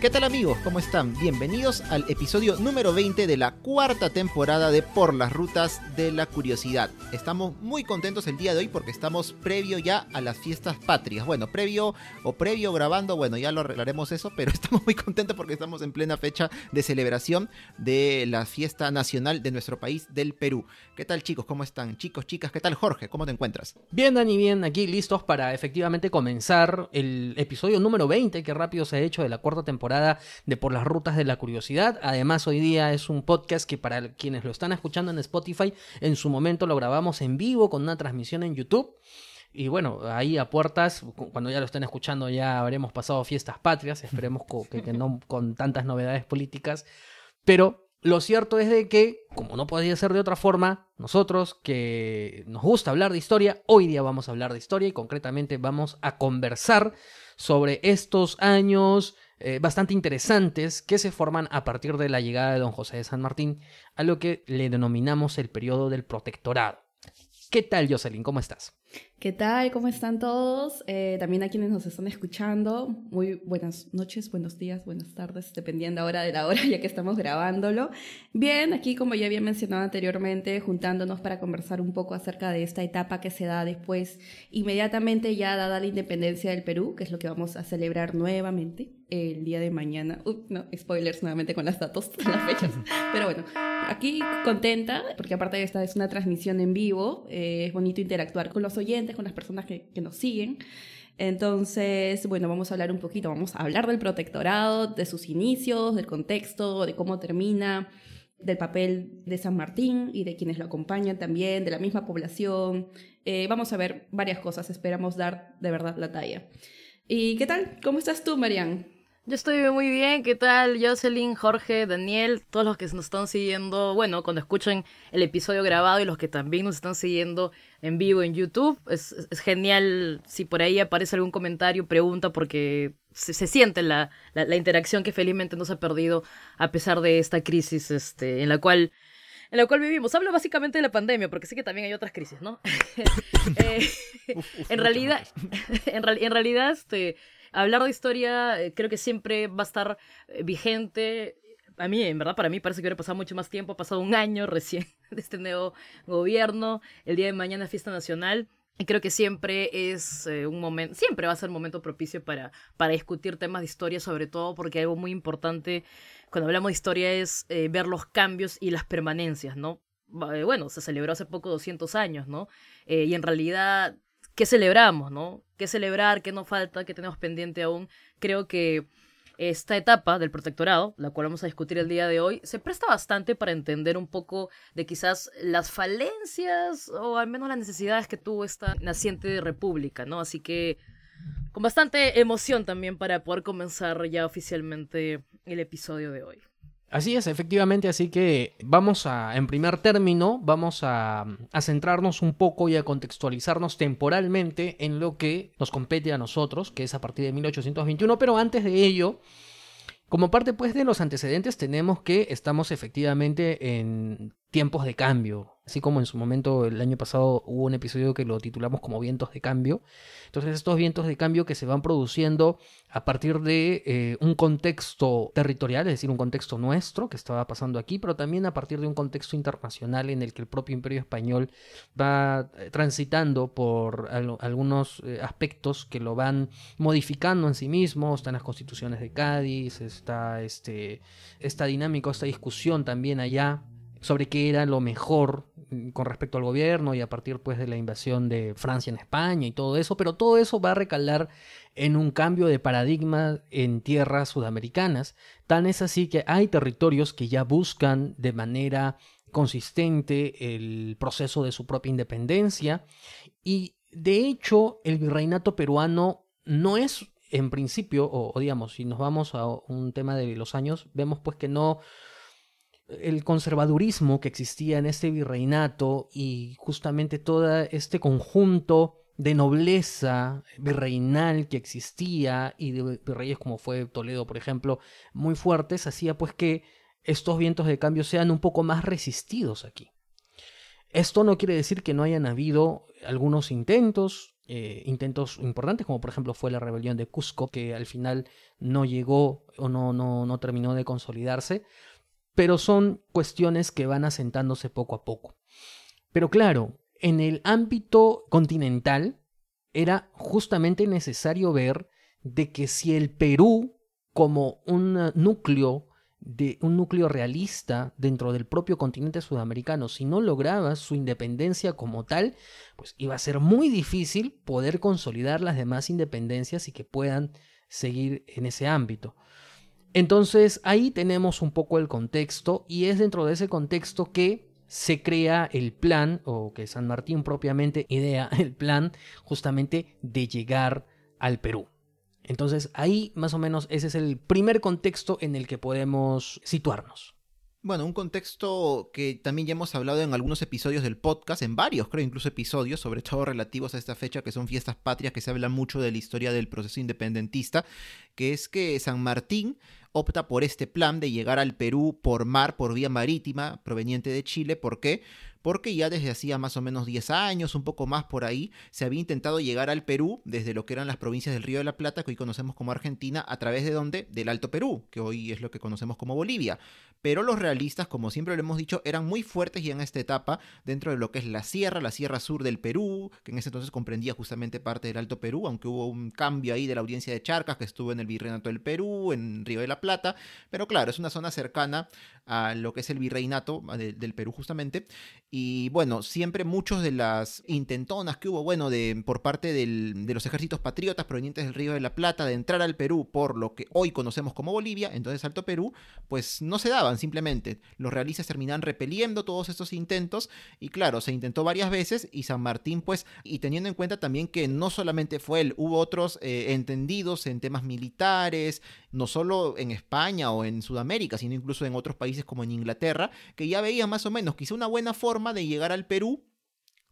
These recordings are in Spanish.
¿Qué tal amigos? ¿Cómo están? Bienvenidos al episodio número 20 de la cuarta temporada de Por las Rutas de la Curiosidad. Estamos muy contentos el día de hoy porque estamos previo ya a las fiestas patrias. Bueno, previo o previo grabando, bueno, ya lo arreglaremos eso, pero estamos muy contentos porque estamos en plena fecha de celebración de la fiesta nacional de nuestro país, del Perú. ¿Qué tal chicos? ¿Cómo están? Chicos, chicas, ¿qué tal Jorge? ¿Cómo te encuentras? Bien, Dani, bien, aquí listos para efectivamente comenzar el episodio número 20, que rápido se ha hecho de la cuarta temporada de Por las Rutas de la Curiosidad. Además, hoy día es un podcast que para quienes lo están escuchando en Spotify, en su momento lo grabamos en vivo con una transmisión en YouTube. Y bueno, ahí a puertas, cuando ya lo estén escuchando, ya habremos pasado fiestas patrias, esperemos que, que no con tantas novedades políticas. Pero lo cierto es de que, como no podía ser de otra forma, nosotros que nos gusta hablar de historia, hoy día vamos a hablar de historia y concretamente vamos a conversar sobre estos años eh, bastante interesantes que se forman a partir de la llegada de don José de San Martín a lo que le denominamos el periodo del protectorado. ¿Qué tal, Jocelyn? ¿Cómo estás? ¿Qué tal? ¿Cómo están todos? Eh, también a quienes nos están escuchando, muy buenas noches, buenos días, buenas tardes, dependiendo ahora de la hora ya que estamos grabándolo. Bien, aquí como ya había mencionado anteriormente, juntándonos para conversar un poco acerca de esta etapa que se da después, inmediatamente ya dada la independencia del Perú, que es lo que vamos a celebrar nuevamente el día de mañana. no, spoilers nuevamente con las datos, las fechas. Pero bueno, aquí contenta, porque aparte de esta es una transmisión en vivo, eh, es bonito interactuar con los oyentes, con las personas que, nos siguen. Entonces, bueno, vamos a hablar un poquito, vamos a hablar del protectorado, de sus inicios, del contexto, de cómo termina, del papel de San Martín y de quienes lo acompañan también, de la misma población. Eh, vamos a ver varias cosas, esperamos dar de verdad la talla. ¿Y qué tal? ¿Cómo estás tú, Marian? Yo estoy muy bien, ¿qué tal? Jocelyn, Jorge, Daniel, todos los que nos están siguiendo, bueno, cuando escuchen el episodio grabado y los que también nos están siguiendo en vivo en YouTube, es, genial si por ahí aparece algún comentario, pregunta, porque se, siente la, la, interacción que felizmente no se ha perdido a pesar de esta crisis este, en la cual en la cual vivimos. Hablo básicamente de la pandemia, porque sé que también hay otras crisis, ¿no? Eh, en realidad, en, en realidad, este, hablar de historia eh, creo que siempre va a estar eh, vigente. A mí, en verdad, para mí parece que hubiera pasado mucho más tiempo, ha pasado un año recién de este nuevo gobierno, el día de mañana fiesta nacional. Y creo que siempre es eh, un momento, siempre va a ser un momento propicio para, para discutir temas de historia, sobre todo porque algo muy importante cuando hablamos de historia es ver los cambios y las permanencias, ¿no? Bueno, se celebró hace poco 200 años, ¿no? y en realidad qué celebramos, ¿no? ¿Qué celebrar? ¿Qué nos falta? ¿Qué tenemos pendiente aún? Creo que esta etapa del protectorado, la cual vamos a discutir el día de hoy, se presta bastante para entender un poco de quizás las falencias o al menos las necesidades que tuvo esta naciente república, ¿no? Así que con bastante emoción también para poder comenzar ya oficialmente el episodio de hoy. Así es, efectivamente, así que vamos a, en primer término, vamos a, centrarnos un poco y a contextualizarnos temporalmente en lo que nos compete a nosotros, que es a partir de 1821, pero antes de ello, como parte pues de los antecedentes, tenemos que estamos efectivamente en tiempos de cambio, así como en su momento el año pasado hubo un episodio que lo titulamos como vientos de cambio. Entonces estos vientos de cambio que se van produciendo a partir de eh, un contexto territorial, es decir, un contexto nuestro que estaba pasando aquí, pero también a partir de un contexto internacional en el que el propio imperio español va eh, transitando por algunos eh, aspectos que lo van modificando en sí mismo, están las constituciones de Cádiz, está este, esta dinámica, esta discusión también allá sobre qué era lo mejor mm, con respecto al gobierno y a partir pues de la invasión de Francia en España y todo eso, pero todo eso va a recalar en un cambio de paradigma en tierras sudamericanas. Tan es así que hay territorios que ya buscan de manera consistente el proceso de su propia independencia y de hecho el virreinato peruano no es en principio, o, o digamos, si nos vamos a un tema de los años, vemos pues que no el conservadurismo que existía en este virreinato y justamente todo este conjunto de nobleza virreinal que existía y de virreyes como fue Toledo, por ejemplo, muy fuertes, hacía pues que estos vientos de cambio sean un poco más resistidos aquí. Esto no quiere decir que no hayan habido algunos intentos eh, intentos importantes, como por ejemplo fue la rebelión de Cusco, que al final no llegó o no, no, no terminó de consolidarse, pero son cuestiones que van asentándose poco a poco. Pero claro, en el ámbito continental era justamente necesario ver de que si el Perú como un núcleo de un núcleo realista dentro del propio continente sudamericano, si no lograba su independencia como tal, pues iba a ser muy difícil poder consolidar las demás independencias y que puedan seguir en ese ámbito. Entonces ahí tenemos un poco el contexto y es dentro de ese contexto que se crea el plan, o que San Martín propiamente idea el plan justamente de llegar al Perú. Entonces ahí más o menos ese es el primer contexto en el que podemos situarnos. Bueno, un contexto que también ya hemos hablado en algunos episodios del podcast, en varios creo incluso episodios, sobre todo relativos a esta fecha que son fiestas patrias, que se habla mucho de la historia del proceso independentista, que es que San Martín opta por este plan de llegar al Perú por mar, por vía marítima, proveniente de Chile. ¿Por qué? Porque ya desde hacía más o menos 10 años, un poco más por ahí, se había intentado llegar al Perú desde lo que eran las provincias del Río de la Plata, que hoy conocemos como Argentina, a través de dónde? Del Alto Perú, que hoy es lo que conocemos como Bolivia. Pero los realistas, como siempre lo hemos dicho, eran muy fuertes ya en esta etapa dentro de lo que es la sierra, la sierra sur del Perú, que en ese entonces comprendía justamente parte del Alto Perú, aunque hubo un cambio ahí de la audiencia de Charcas, que estuvo en el Virreinato del Perú, en Río de la Plata, pero claro, es una zona cercana a lo que es el Virreinato del Perú justamente, y bueno, siempre muchos de las intentonas que hubo, bueno, de, por parte de los ejércitos patriotas provenientes del Río de la Plata de entrar al Perú por lo que hoy conocemos como Bolivia, entonces Alto Perú, pues no se daban simplemente. Los realistas terminaban repeliendo todos estos intentos y claro, se intentó varias veces y San Martín, pues, y teniendo en cuenta también que no solamente fue él, hubo otros eh, entendidos en temas militares, no solo en España o en Sudamérica, sino incluso en otros países como en Inglaterra, que ya veían más o menos quizá una buena forma de llegar al Perú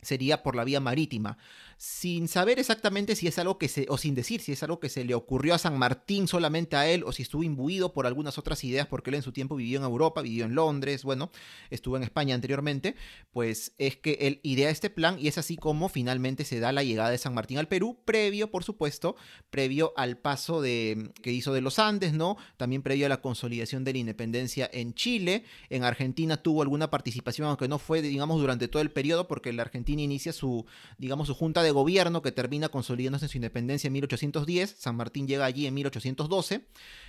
sería por la vía marítima sin saber exactamente si es algo que se, o sin decir si es algo que se le ocurrió a San Martín solamente a él, o si estuvo imbuido por algunas otras ideas, porque él en su tiempo vivió en Europa, vivió en Londres, bueno, estuvo en España anteriormente, pues es que él idea este plan y es así como finalmente se da la llegada de San Martín al Perú, previo, por supuesto, previo al paso de, que hizo de los Andes, ¿no? También previo a la consolidación de la independencia en Chile, en Argentina tuvo alguna participación, aunque no fue, digamos, durante todo el periodo, porque la Argentina inicia su, digamos, su junta de gobierno que termina consolidándose en su independencia en 1810. San Martín llega allí en 1812,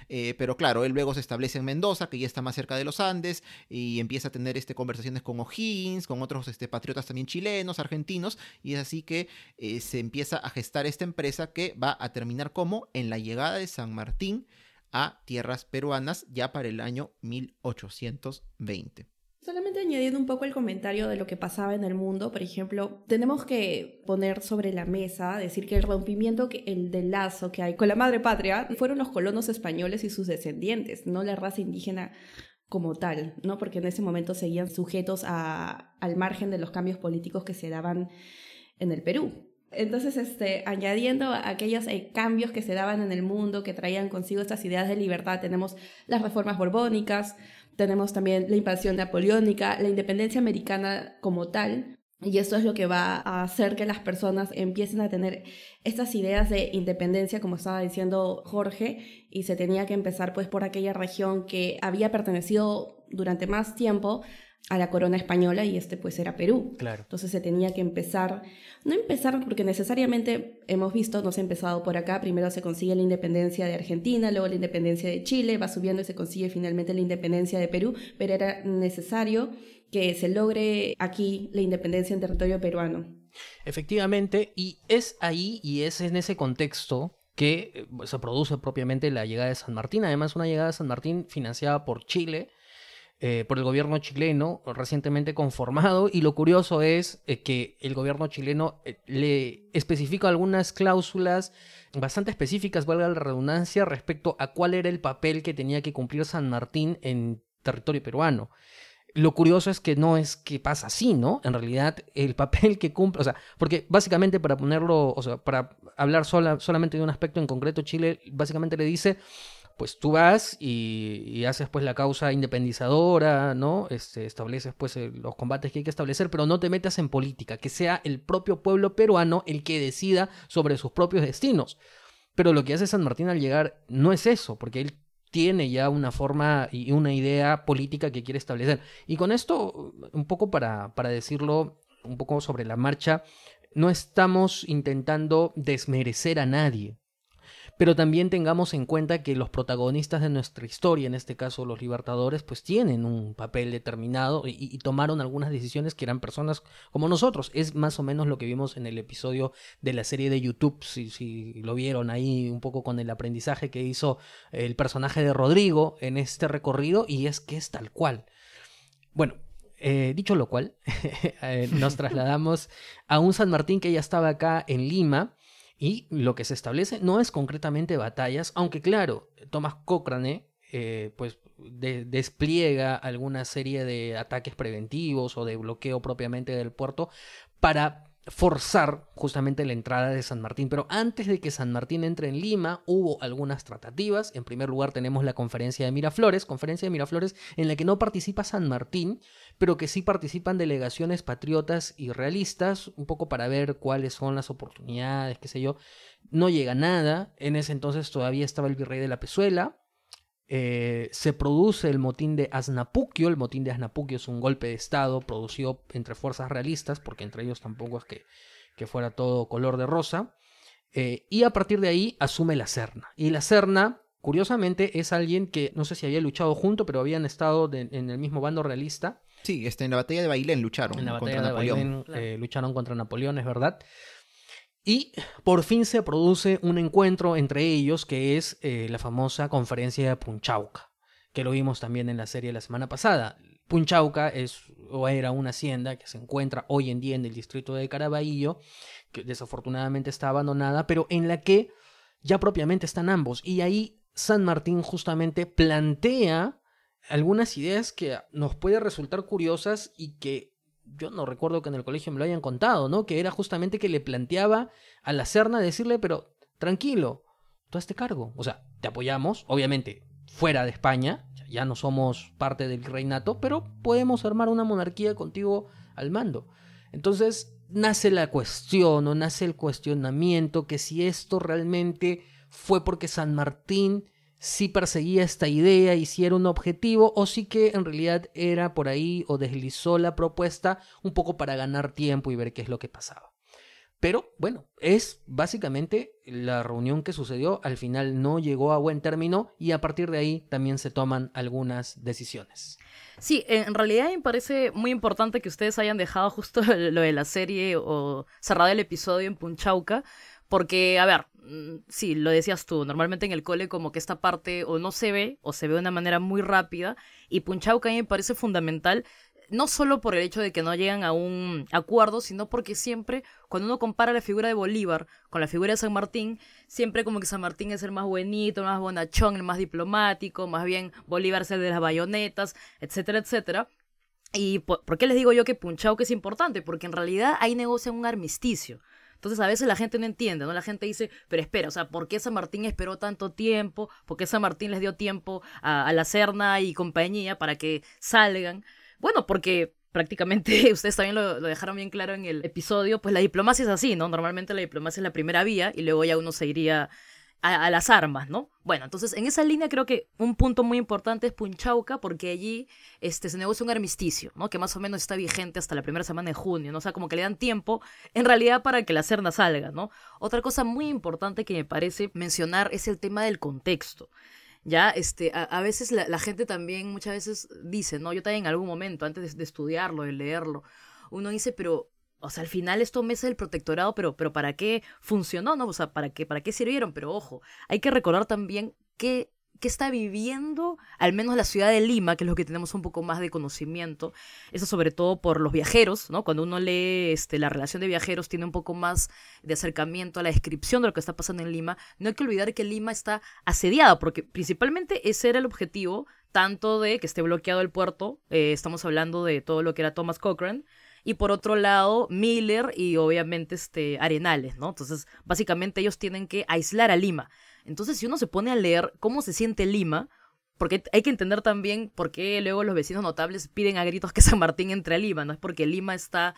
eh, pero claro, él luego se establece en Mendoza, que ya está más cerca de los Andes, y empieza a tener este, conversaciones con O'Higgins, con otros este, patriotas también chilenos, argentinos, y es así que eh, se empieza a gestar esta empresa que va a terminar como en la llegada de San Martín a tierras peruanas ya para el año 1820. Solamente añadiendo un poco el comentario de lo que pasaba en el mundo, por ejemplo, tenemos que poner sobre la mesa, decir que el rompimiento, que el del lazo que hay con la madre patria, fueron los colonos españoles y sus descendientes, no la raza indígena como tal, ¿no? Porque en ese momento seguían sujetos a, al margen de los cambios políticos que se daban en el Perú. Entonces, este, añadiendo aquellos eh, cambios que se daban en el mundo, que traían consigo estas ideas de libertad, tenemos las reformas borbónicas, tenemos también la invasión napoleónica, la independencia americana como tal. Y esto es lo que va a hacer que las personas empiecen a tener estas ideas de independencia, como estaba diciendo Jorge, y se tenía que empezar pues por aquella región que había pertenecido durante más tiempo a la corona española y este pues era Perú. Claro. Entonces se tenía que empezar, no empezar porque necesariamente hemos visto, no se ha empezado por acá, primero se consigue la independencia de Argentina, luego la independencia de Chile, va subiendo y se consigue finalmente la independencia de Perú, pero era necesario que se logre aquí la independencia en territorio peruano. Efectivamente, y es ahí y es en ese contexto que eh, se produce propiamente la llegada de San Martín, además una llegada de San Martín financiada por Chile, eh, por el gobierno chileno recientemente conformado y lo curioso es eh, que el gobierno chileno eh, le especifica algunas cláusulas bastante específicas, valga la redundancia, respecto a cuál era el papel que tenía que cumplir San Martín en territorio peruano. Lo curioso es que no es que pasa así, ¿no? En realidad, el papel que cumple, o sea, porque básicamente para ponerlo, o sea, para hablar sola, solamente de un aspecto en concreto, Chile básicamente le dice, pues tú vas y, haces pues la causa independizadora, ¿no? Este, estableces pues los combates que hay que establecer, pero no te metas en política, que sea el propio pueblo peruano el que decida sobre sus propios destinos. Pero lo que hace San Martín al llegar no es eso, porque él tiene ya una forma y una idea política que quiere establecer. Y con esto, un poco para, para decirlo, un poco sobre la marcha, no estamos intentando desmerecer a nadie pero también tengamos en cuenta que los protagonistas de nuestra historia, en este caso los libertadores, pues tienen un papel determinado y, tomaron algunas decisiones que eran personas como nosotros. Es más o menos lo que vimos en el episodio de la serie de YouTube, si, lo vieron ahí un poco con el aprendizaje que hizo el personaje de Rodrigo en este recorrido, y es que es tal cual. Bueno, eh, dicho lo cual, eh, nos trasladamos a un San Martín que ya estaba acá en Lima y lo que se establece no es concretamente batallas, aunque claro, Thomas Cochrane eh, pues despliega alguna serie de ataques preventivos o de bloqueo propiamente del puerto para forzar justamente la entrada de San Martín. Pero antes de que San Martín entre en Lima, hubo algunas tratativas. En primer lugar tenemos la conferencia de Miraflores, conferencia de Miraflores en la que no participa San Martín, pero que sí participan delegaciones patriotas y realistas, un poco para ver cuáles son las oportunidades, qué sé yo. No llega nada. En ese entonces todavía estaba el virrey de la Pezuela, eh, se produce el motín de Aznapuquio. El motín de Aznapuquio es un golpe de Estado producido entre fuerzas realistas, porque entre ellos tampoco es que, que fuera todo color de rosa. Eh, y a partir de ahí asume la Serna. Y la Serna, curiosamente, es alguien que no sé si había luchado junto, pero habían estado en el mismo bando realista. Sí, este, en la batalla de Bailén lucharon en la batalla contra de Napoleón. Eh, lucharon contra Napoleón, es verdad. Y por fin se produce un encuentro entre ellos que es eh, la famosa conferencia de Punchauca, que lo vimos también en la serie la semana pasada. Punchauca es o era una hacienda que se encuentra hoy en día en el distrito de Caraballo, que desafortunadamente está abandonada, pero en la que ya propiamente están ambos. Y ahí San Martín justamente plantea algunas ideas que nos puede resultar curiosas y que yo no recuerdo que en el colegio me lo hayan contado, ¿no? Que era justamente que le planteaba a la Serna decirle, pero tranquilo, tú hazte cargo. O sea, te apoyamos, obviamente, fuera de España, ya no somos parte del reinato, pero podemos armar una monarquía contigo al mando. Entonces, nace la cuestión o nace el cuestionamiento que si esto realmente fue porque San Martín si perseguía esta idea y si era un objetivo o si que en realidad era por ahí o deslizó la propuesta un poco para ganar tiempo y ver qué es lo que pasaba. Pero bueno, es básicamente la reunión que sucedió, al final no llegó a buen término y a partir de ahí también se toman algunas decisiones. Sí, en realidad me parece muy importante que ustedes hayan dejado justo lo de la serie o cerrado el episodio en Punchauca, porque, a ver, mm, sí, lo decías tú, normalmente en el cole como que esta parte o no se ve o se ve de una manera muy rápida y Punchauca a mí me parece fundamental no solo por el hecho de que no llegan a un acuerdo, sino porque siempre, cuando uno compara la figura de Bolívar con la figura de San Martín, siempre como que San Martín es el más buenito, el más bonachón, el más diplomático, más bien Bolívar es el de las bayonetas, etcétera, etcétera. ¿Y por, qué les digo yo que Punchauca es importante? Porque en realidad ahí negocia un armisticio. Entonces a veces la gente no entiende, ¿no? La gente dice, pero espera, o sea, ¿por qué San Martín esperó tanto tiempo? ¿Por qué San Martín les dio tiempo a, la Serna y compañía para que salgan? Bueno, porque prácticamente ustedes también lo, dejaron bien claro en el episodio, pues la diplomacia es así, ¿no? Normalmente la diplomacia es la primera vía y luego ya uno se iría a, las armas, ¿no? Bueno, entonces en esa línea creo que un punto muy importante es Punchauca, porque allí este, se negocia un armisticio, ¿no? Que más o menos está vigente hasta la primera semana de junio, ¿no? O sea, como que le dan tiempo en realidad para que la cerna salga, ¿no? Otra cosa muy importante que me parece mencionar es el tema del contexto. Ya, este, a, veces la, gente también muchas veces dice, ¿no? Yo también en algún momento, antes de, de estudiarlo, de leerlo, uno dice, pero o sea, al final esto meses del protectorado, pero, pero ¿para qué funcionó? ¿No? O sea, ¿para qué, ¿para qué sirvieron? Pero ojo, hay que recordar también que que está viviendo al menos la ciudad de Lima, que es lo que tenemos un poco más de conocimiento, eso sobre todo por los viajeros, ¿no? Cuando uno lee este, la relación de viajeros tiene un poco más de acercamiento a la descripción de lo que está pasando en Lima, no hay que olvidar que Lima está asediada, porque principalmente ese era el objetivo, tanto de que esté bloqueado el puerto, eh, estamos hablando de todo lo que era Thomas Cochrane, y por otro lado Miller y obviamente este Arenales, ¿no? Entonces, básicamente ellos tienen que aislar a Lima. Entonces, si uno se pone a leer cómo se siente Lima, porque hay que entender también por qué luego los vecinos notables piden a gritos que San Martín entre a Lima, ¿no? Es porque Lima está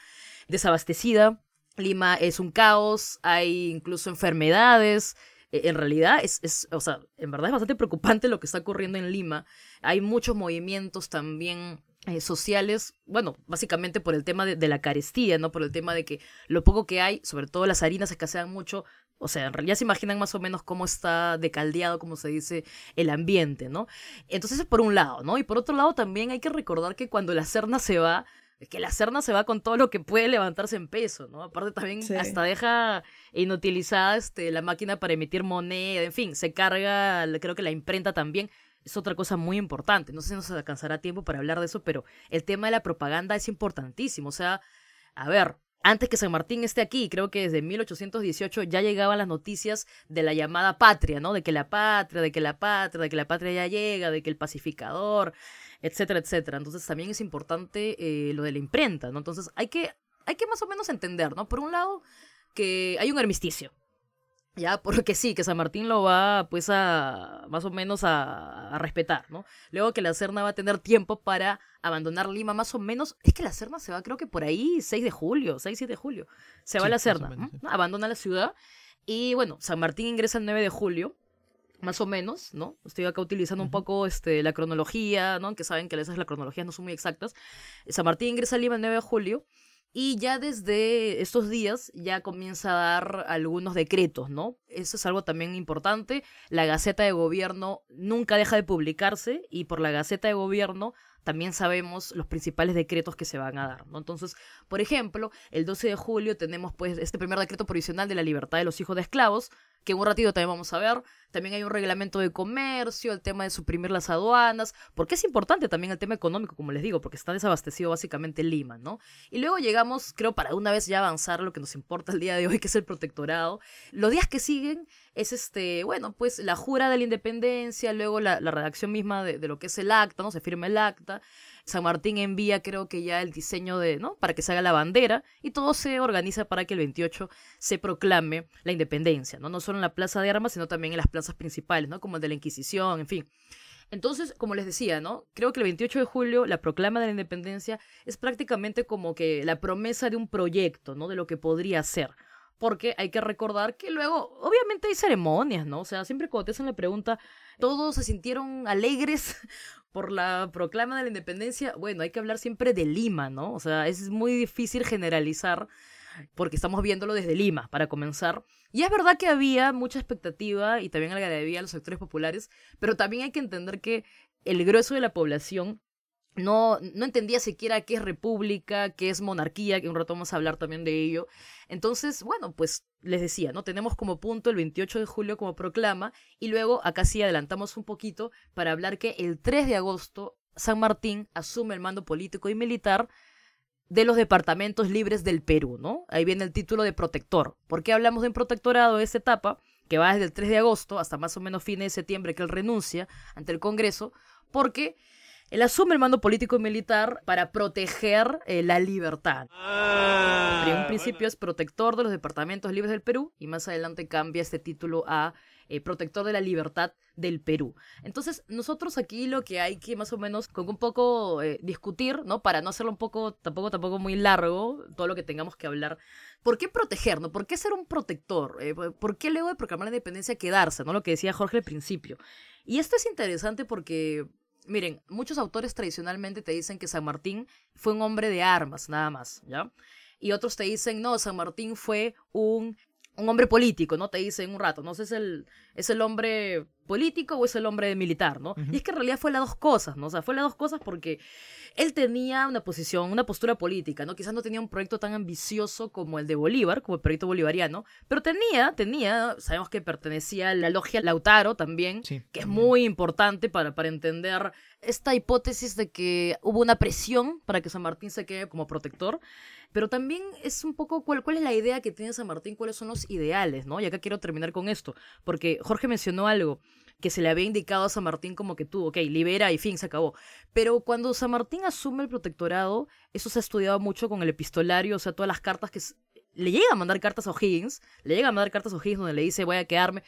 desabastecida, Lima es un caos, hay incluso enfermedades, e, en realidad es, es, o sea, en verdad es bastante preocupante lo que está ocurriendo en Lima. Hay muchos movimientos también eh, sociales, bueno, básicamente por el tema de, la carestía, ¿no? Por el tema de que lo poco que hay, sobre todo las harinas escasean mucho, o sea, en realidad se imaginan más o menos cómo está decaldeado, como se dice, el ambiente, ¿no? Entonces, es por un lado, ¿no? Y por otro lado, también hay que recordar que cuando la Serna se va, que la Serna se va con todo lo que puede levantarse en peso, ¿no? Aparte también hasta deja inutilizada este, la máquina para emitir moneda, en fin, se carga, creo que la imprenta también. Es otra cosa muy importante. No sé si nos alcanzará tiempo para hablar de eso, pero el tema de la propaganda es importantísimo. O sea, a ver, antes que San Martín esté aquí, creo que desde 1818 ya llegaban las noticias de la llamada patria, ¿no? De que la patria, de que la patria, de que la patria ya llega, de que el pacificador, etcétera, etcétera. Entonces también es importante eh, lo de la imprenta, ¿no? Entonces hay que, hay que más o menos entender, ¿no? Por un lado, que hay un armisticio. Ya, porque sí, que San Martín lo va, pues, a más o menos a, respetar, ¿no? Luego que la Serna va a tener tiempo para abandonar Lima, más o menos. Es que la Serna se va, creo que por ahí, 6 de julio, 6, 7 de julio. Se va a la Serna, abandona la ciudad. Y bueno, San Martín ingresa el 9 de julio más o menos, ¿no? Estoy acá utilizando un poco este, la cronología, ¿no? Que saben que a veces las cronologías no son muy exactas. San Martín ingresa a Lima el 9 de julio y ya desde estos días ya comienza a dar algunos decretos, ¿no? Eso es algo también importante. La Gaceta de Gobierno nunca deja de publicarse y por la Gaceta de Gobierno también sabemos los principales decretos que se van a dar, ¿no? Entonces, por ejemplo, el 12 de julio tenemos pues este primer decreto provisional de la libertad de los hijos de esclavos, que en un ratito también vamos a ver. También hay un reglamento de comercio, el tema de suprimir las aduanas, porque es importante también el tema económico, como les digo, porque está desabastecido básicamente Lima, ¿no? Y luego llegamos, creo, para una vez ya avanzar lo que nos importa el día de hoy, que es el protectorado. Los días que siguen es este, bueno, pues la jura de la independencia, luego la, redacción misma de, de, lo que es el acta, ¿no? Se firma el acta. San Martín envía, creo que ya el diseño de, ¿no? Para que se haga la bandera y todo se organiza para que el 28 se proclame la independencia, ¿no? No solo en la plaza de armas, sino también en las plazas principales, ¿no? Como el de la Inquisición, en fin. Entonces, como les decía, ¿no? Creo que el 28 de julio, la proclama de la independencia es prácticamente como que la promesa de un proyecto, ¿no? De lo que podría ser porque hay que recordar que luego, obviamente hay ceremonias, ¿no? O sea, siempre cuando te hacen la pregunta, todos se sintieron alegres por la proclama de la independencia, bueno, hay que hablar siempre de Lima, ¿no? O sea, es muy difícil generalizar porque estamos viéndolo desde Lima, para comenzar. Y es verdad que había mucha expectativa y también algarabía a los sectores populares, pero también hay que entender que el grueso de la población no, no entendía siquiera qué es república, qué es monarquía, que un rato vamos a hablar también de ello. Entonces, bueno, pues les decía, ¿no? Tenemos como punto el 28 de julio como proclama y luego acá sí adelantamos un poquito para hablar que el 3 de agosto San Martín asume el mando político y militar de los departamentos libres del Perú, ¿no? Ahí viene el título de protector. ¿Por qué hablamos de un protectorado de esta etapa? Que va desde el 3 de agosto hasta más o menos fines de septiembre que él renuncia ante el Congreso, porque él asume el mando político y militar para proteger eh, la libertad. Ah, en un principio es protector de los departamentos libres del Perú y más adelante cambia este título a eh, protector de la libertad del Perú. Entonces, nosotros aquí lo que hay que más o menos con un poco eh, discutir, ¿no? Para no hacerlo un poco, tampoco, tampoco muy largo, todo lo que tengamos que hablar. ¿Por qué protegernos? ¿Por qué ser un protector? ¿Por qué luego de proclamar la independencia quedarse? ¿No? Lo que decía Jorge al principio. Y esto es interesante porque Miren, muchos autores tradicionalmente te dicen que San Martín fue un hombre de armas, nada más, ¿ya? Y otros te dicen, no, San Martín fue un un hombre político, ¿no? Te dicen un rato, no sé, es el, es el hombre político o es el hombre militar, ¿no? Y es que en realidad fue las dos cosas, ¿no? O sea, fue las dos cosas porque él tenía una posición, una postura política, ¿no? Quizás no tenía un proyecto tan ambicioso como el de Bolívar, como el proyecto bolivariano, pero tenía, tenía, sabemos que pertenecía a la logia Lautaro también, que es muy importante para, para entender esta hipótesis de que hubo una presión para que San Martín se quede como protector, pero también es un poco cuál, cuál es la idea que tiene San Martín, cuáles son los ideales, ¿no? Y acá quiero terminar con esto, porque Jorge mencionó algo que se le había indicado a San Martín como que tú, ok, libera y fin, se acabó. Pero cuando San Martín asume el protectorado, eso se ha estudiado mucho con el epistolario, o sea, todas las cartas que... Le llega a mandar cartas a O'Higgins, le llega a mandar cartas a O'Higgins donde le dice voy a quedarme.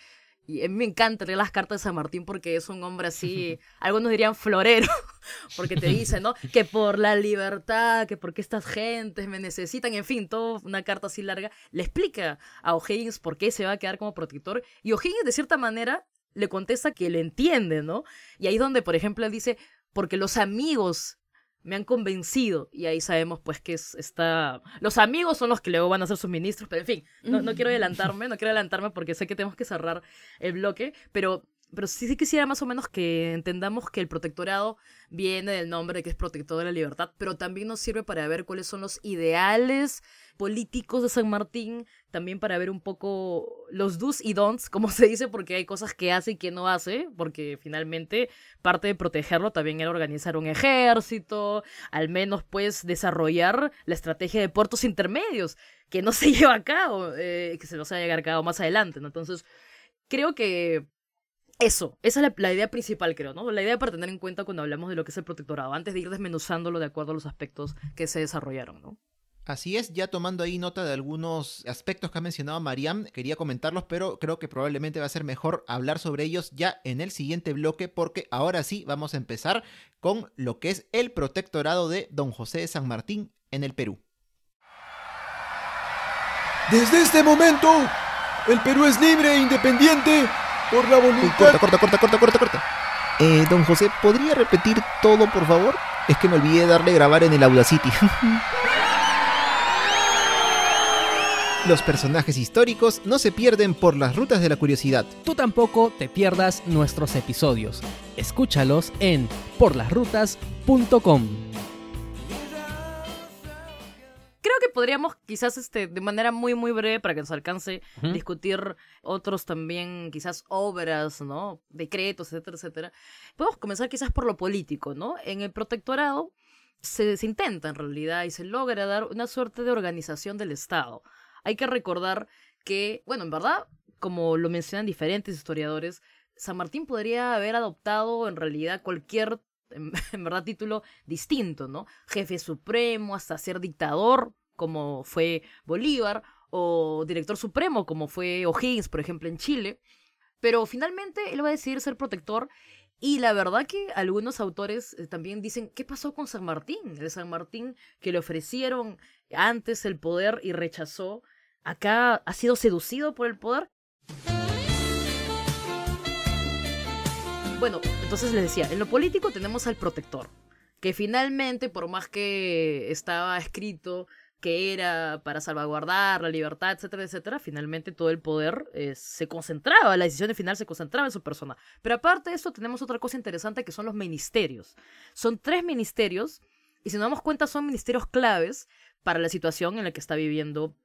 Y a mí me encanta leer las cartas de San Martín porque es un hombre así, algunos dirían florero, porque te dice, ¿no? Que por la libertad, que porque estas gentes me necesitan, en fin, toda una carta así larga, le explica a O'Higgins por qué se va a quedar como protector. Y O'Higgins, de cierta manera, le contesta que le entiende, ¿no? Y ahí es donde, por ejemplo, él dice, porque los amigos me han convencido y ahí sabemos pues que es, está... Los amigos son los que luego van a ser sus ministros, pero en fin, no, no quiero adelantarme, no quiero adelantarme porque sé que tenemos que cerrar el bloque, pero pero sí, sí quisiera más o menos que entendamos que el protectorado viene del nombre de que es protector de la libertad, pero también nos sirve para ver cuáles son los ideales políticos de San Martín, también para ver un poco los do's y don'ts, como se dice, porque hay cosas que hace y que no hace, porque finalmente parte de protegerlo también era organizar un ejército, al menos pues desarrollar la estrategia de puertos intermedios, que no se lleva a cabo, eh, que se nos va a llegar a cabo más adelante. Entonces, creo que eso, esa es la, idea principal, creo, ¿no? La idea para tener en cuenta cuando hablamos de lo que es el protectorado, antes de ir desmenuzándolo de acuerdo a los aspectos que se desarrollaron, ¿no? Así es, ya tomando ahí nota de algunos aspectos que ha mencionado Mariam, quería comentarlos, pero creo que probablemente va a ser mejor hablar sobre ellos ya en el siguiente bloque, porque ahora sí vamos a empezar con lo que es el protectorado de Don José de San Martín en el Perú. Desde este momento, el Perú es libre e independiente por la voluntad. corta, corta, corta, corta, corta, corta. Eh, don José, ¿podría repetir todo, por favor? Es que me olvidé de darle grabar en el Audacity. Los personajes históricos no se pierden por las rutas de la curiosidad. Tú tampoco te pierdas nuestros episodios. Escúchalos en porlasrutas.com. podríamos quizás este, de manera muy muy breve para que nos alcance discutir otros también quizás obras, ¿no? Decretos, etcétera, etcétera. Podemos comenzar quizás por lo político, ¿no? En el protectorado se, se intenta en realidad y se logra dar una suerte de organización del Estado hay que recordar que, bueno, en verdad, como lo mencionan diferentes historiadores, San Martín podría haber adoptado en realidad cualquier, en, verdad, título distinto, ¿no? Jefe supremo, hasta ser dictador, como fue Bolívar, o director supremo, como fue O'Higgins, por ejemplo, en Chile. Pero finalmente él va a decidir ser protector y la verdad que algunos autores eh, también dicen, ¿qué pasó con San Martín? El San Martín que le ofrecieron antes el poder y rechazó acá ha sido seducido por el poder. Bueno, entonces les decía, en lo político tenemos al protector, que finalmente, por más que estaba escrito que era para salvaguardar la libertad, etcétera, etcétera, finalmente todo el poder eh, se concentraba, la decisión final se concentraba en su persona. Pero aparte de eso, tenemos otra cosa interesante que son los ministerios. Son tres ministerios, y si nos damos cuenta, son ministerios claves para la situación en la que está viviendo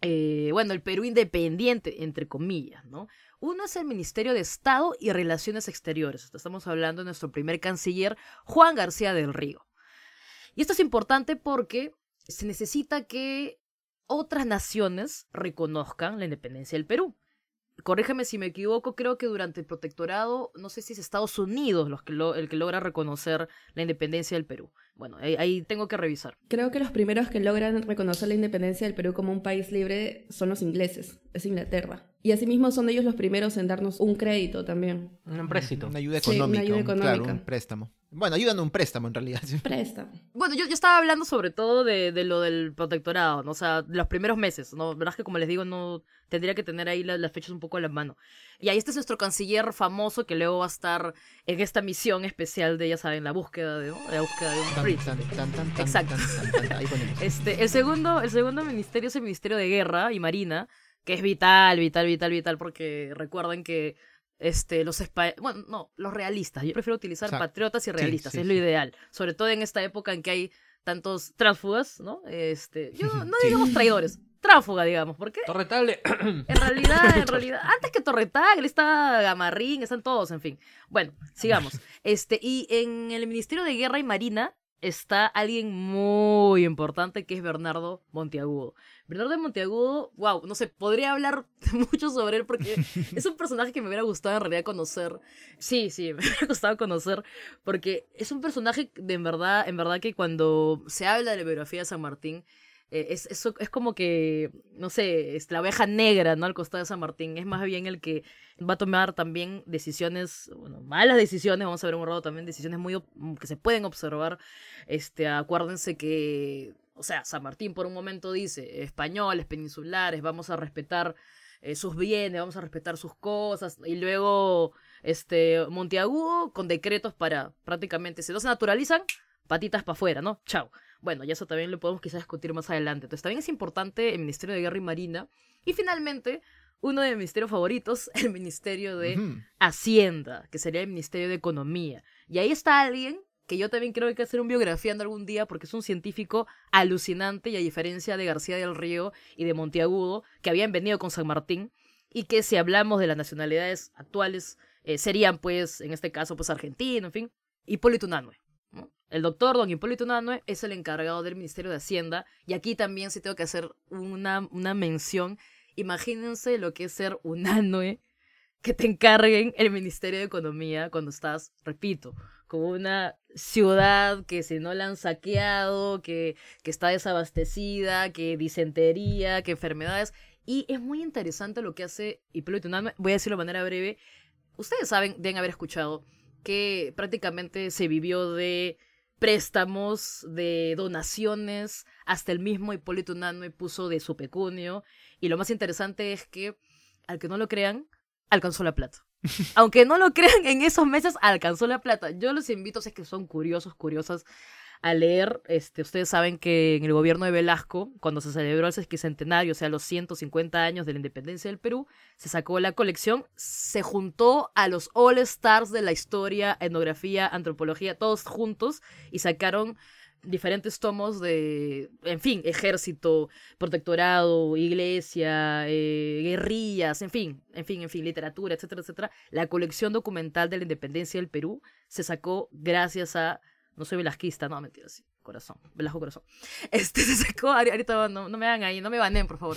eh, bueno, el Perú independiente, entre comillas, ¿no? Uno es el Ministerio de Estado y Relaciones Exteriores. Estamos hablando de nuestro primer canciller, Juan García del Río. Y esto es importante porque se necesita que otras naciones reconozcan la independencia del Perú corrígeme si me equivoco, creo que durante el protectorado, no sé si es Estados Unidos los que el que logra reconocer la independencia del Perú. Bueno, ahí, tengo que revisar. Creo que los primeros que logran reconocer la independencia del Perú como un país libre son los ingleses, es Inglaterra. Y asimismo son ellos los primeros en darnos un crédito también. Un empréstito. Una ayuda económica. una ayuda económica. claro, un préstamo. Bueno, ayudan un préstamo en realidad. Préstamo. Bueno, yo, yo estaba hablando sobre todo de, de, lo del protectorado, ¿no? O sea, los primeros meses, ¿no? verdad es que como les digo, no tendría que tener ahí las, fechas un poco a la mano. Y ahí este es nuestro canciller famoso que luego va a estar en esta misión especial de, ya saben, la búsqueda de, la búsqueda de un príncipe. Exacto. este, el segundo, el segundo ministerio es el Ministerio de Guerra y Marina que es vital, vital, vital, vital, porque recuerden que este, los bueno, no, los realistas, yo prefiero utilizar patriotas y realistas, es lo ideal, sobre todo en esta época en que hay tantos tránsfugas, ¿no? Este, yo, no digamos traidores, tráfuga, digamos, porque Torretable. en realidad, en realidad, antes que Torretagle está Gamarrín, están todos, en fin. Bueno, sigamos. Este, y en el Ministerio de Guerra y Marina está alguien muy importante que es Bernardo Monteagudo. Bernardo Monteagudo, wow, no sé, podría hablar mucho sobre él porque es un personaje que me hubiera gustado en realidad conocer. Sí, sí, me hubiera gustado conocer porque es un personaje de en verdad, en verdad que cuando se habla de la biografía de San Martín, eh, es, es como que, no sé, es la oveja negra, ¿no? Al costado de San Martín. Es más bien el que va a tomar también decisiones, bueno, malas decisiones, vamos a ver un rato también, decisiones muy op- que se pueden observar. Este, acuérdense que, o sea, San Martín por un momento dice, españoles, peninsulares, vamos a respetar eh, sus bienes, vamos a respetar sus cosas, y luego, este, Monteagudo con decretos para prácticamente, si no se naturalizan, patitas para afuera, ¿no? Chao. Bueno, y eso también lo podemos quizás discutir más adelante. Entonces, también es importante el Ministerio de Guerra y Marina. Y finalmente, uno de mis ministerios favoritos, el Ministerio de. Hacienda, que sería el Ministerio de Economía. Y ahí está alguien que yo también creo que hay que hacer un biografiando algún día porque es un científico alucinante y a diferencia de García del Río y de Monteagudo, que habían venido con San Martín y que si hablamos de las nacionalidades actuales eh, serían pues, en este caso, pues argentino, en fin, Hipólito Unanue. El doctor don Hipólito Unanue es el encargado del Ministerio de Hacienda y aquí también sí tengo que hacer una, una mención. Imagínense lo que es ser Unanue que te encarguen el Ministerio de Economía cuando estás, repito, con una ciudad que si no la han saqueado, que, que está desabastecida, que disentería, que enfermedades. Y es muy interesante lo que hace Hipólito Unanue. Voy a decirlo de manera breve. Ustedes saben, deben haber escuchado, que prácticamente se vivió de préstamos, de donaciones, hasta el mismo Hipólito Unanue puso de su pecunio. Y lo más interesante es que, al que no lo crean, alcanzó la plata. Aunque no lo crean, en esos meses alcanzó la plata. Yo los invito, si es que son curiosos, curiosas, a leer. Este, ustedes saben que en el gobierno de Velasco, cuando se celebró el sesquicentenario, o sea, los 150 años de la independencia del Perú, se sacó la colección, se juntó a los All Stars de la historia, etnografía, antropología, todos juntos, y sacaron diferentes tomos de, en fin, ejército, protectorado, iglesia, eh, guerrillas, en fin, en fin, en fin, literatura, etcétera, etcétera. La colección documental de la independencia del Perú se sacó gracias a, no soy velasquista, no, mentira, sí, corazón, Velasco Corazón. Este se sacó, ahori- ahorita no, no me hagan ahí, no me banen, por favor.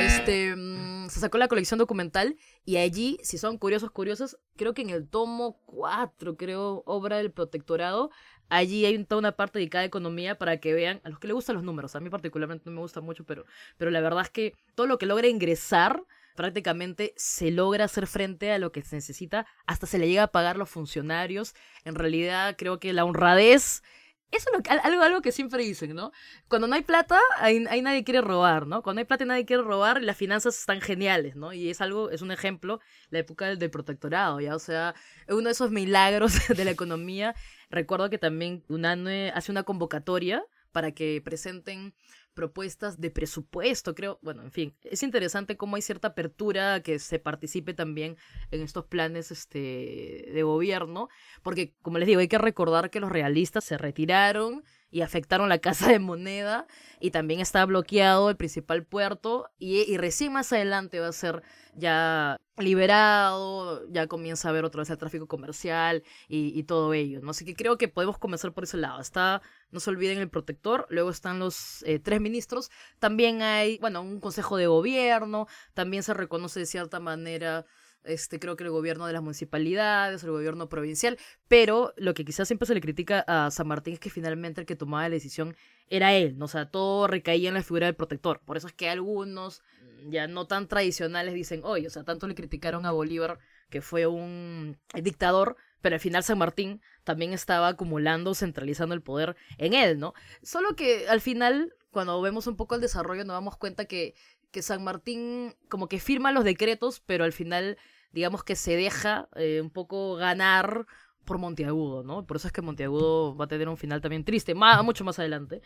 Este, mm, se sacó la colección documental y allí, si son curiosos, curiosos, creo que en el tomo 4, creo, obra del protectorado, allí hay toda una parte dedicada a economía para que vean, a los que les gustan los números, a mí particularmente no me gusta mucho, pero, pero la verdad es que todo lo que logra ingresar prácticamente se logra hacer frente a lo que se necesita, hasta se le llega a pagar los funcionarios. En realidad creo que la honradez, eso es algo, algo que siempre dicen, ¿no? Cuando no hay plata, ahí, nadie quiere robar, ¿no? Cuando hay plata nadie quiere robar, las finanzas están geniales, ¿no? Y es algo, es un ejemplo, la época del, protectorado, ¿ya? O sea, uno de esos milagros de la economía. Recuerdo que también UNANUE hace una convocatoria para que presenten propuestas de presupuesto, creo. Bueno, en fin, es interesante cómo hay cierta apertura que se participe también en estos planes este, de gobierno, porque como les digo, hay que recordar que los realistas se retiraron y afectaron la casa de moneda y también está bloqueado el principal puerto y, y recién más adelante va a ser ya liberado, ya comienza a haber otra vez el tráfico comercial y, y todo ello, ¿no? Así que creo que podemos comenzar por ese lado. Está, no se olviden, el protector, luego están los eh, tres ministros, también hay, bueno, un consejo de gobierno, también se reconoce de cierta manera este, creo que el gobierno de las municipalidades, el gobierno provincial, pero lo que quizás siempre se le critica a San Martín es que finalmente el que tomaba la decisión era él, ¿no? O sea, todo recaía en la figura del protector. Por eso es que algunos, mm, ya no tan tradicionales, dicen, oye, o sea, tanto le criticaron a Bolívar que fue un dictador, pero al final San Martín también estaba acumulando, centralizando el poder en él, ¿no? Solo que al final, cuando vemos un poco el desarrollo, nos damos cuenta que que San Martín como que firma los decretos, pero al final digamos que se deja eh, un poco ganar por Monteagudo, ¿no? Por eso es que Monteagudo va a tener un final también triste, más, mucho más adelante.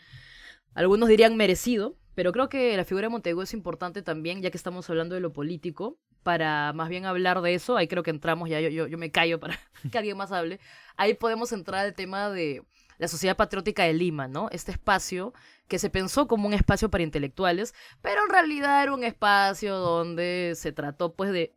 Algunos dirían merecido, pero creo que la figura de Monteagudo es importante también, ya que estamos hablando de lo político, para más bien hablar de eso. Ahí creo que entramos, ya yo, yo, yo me callo para que alguien más hable. Ahí podemos entrar al tema de, la Sociedad Patriótica de Lima, ¿no? Este espacio que se pensó como un espacio para intelectuales, pero en realidad era un espacio donde se trató pues de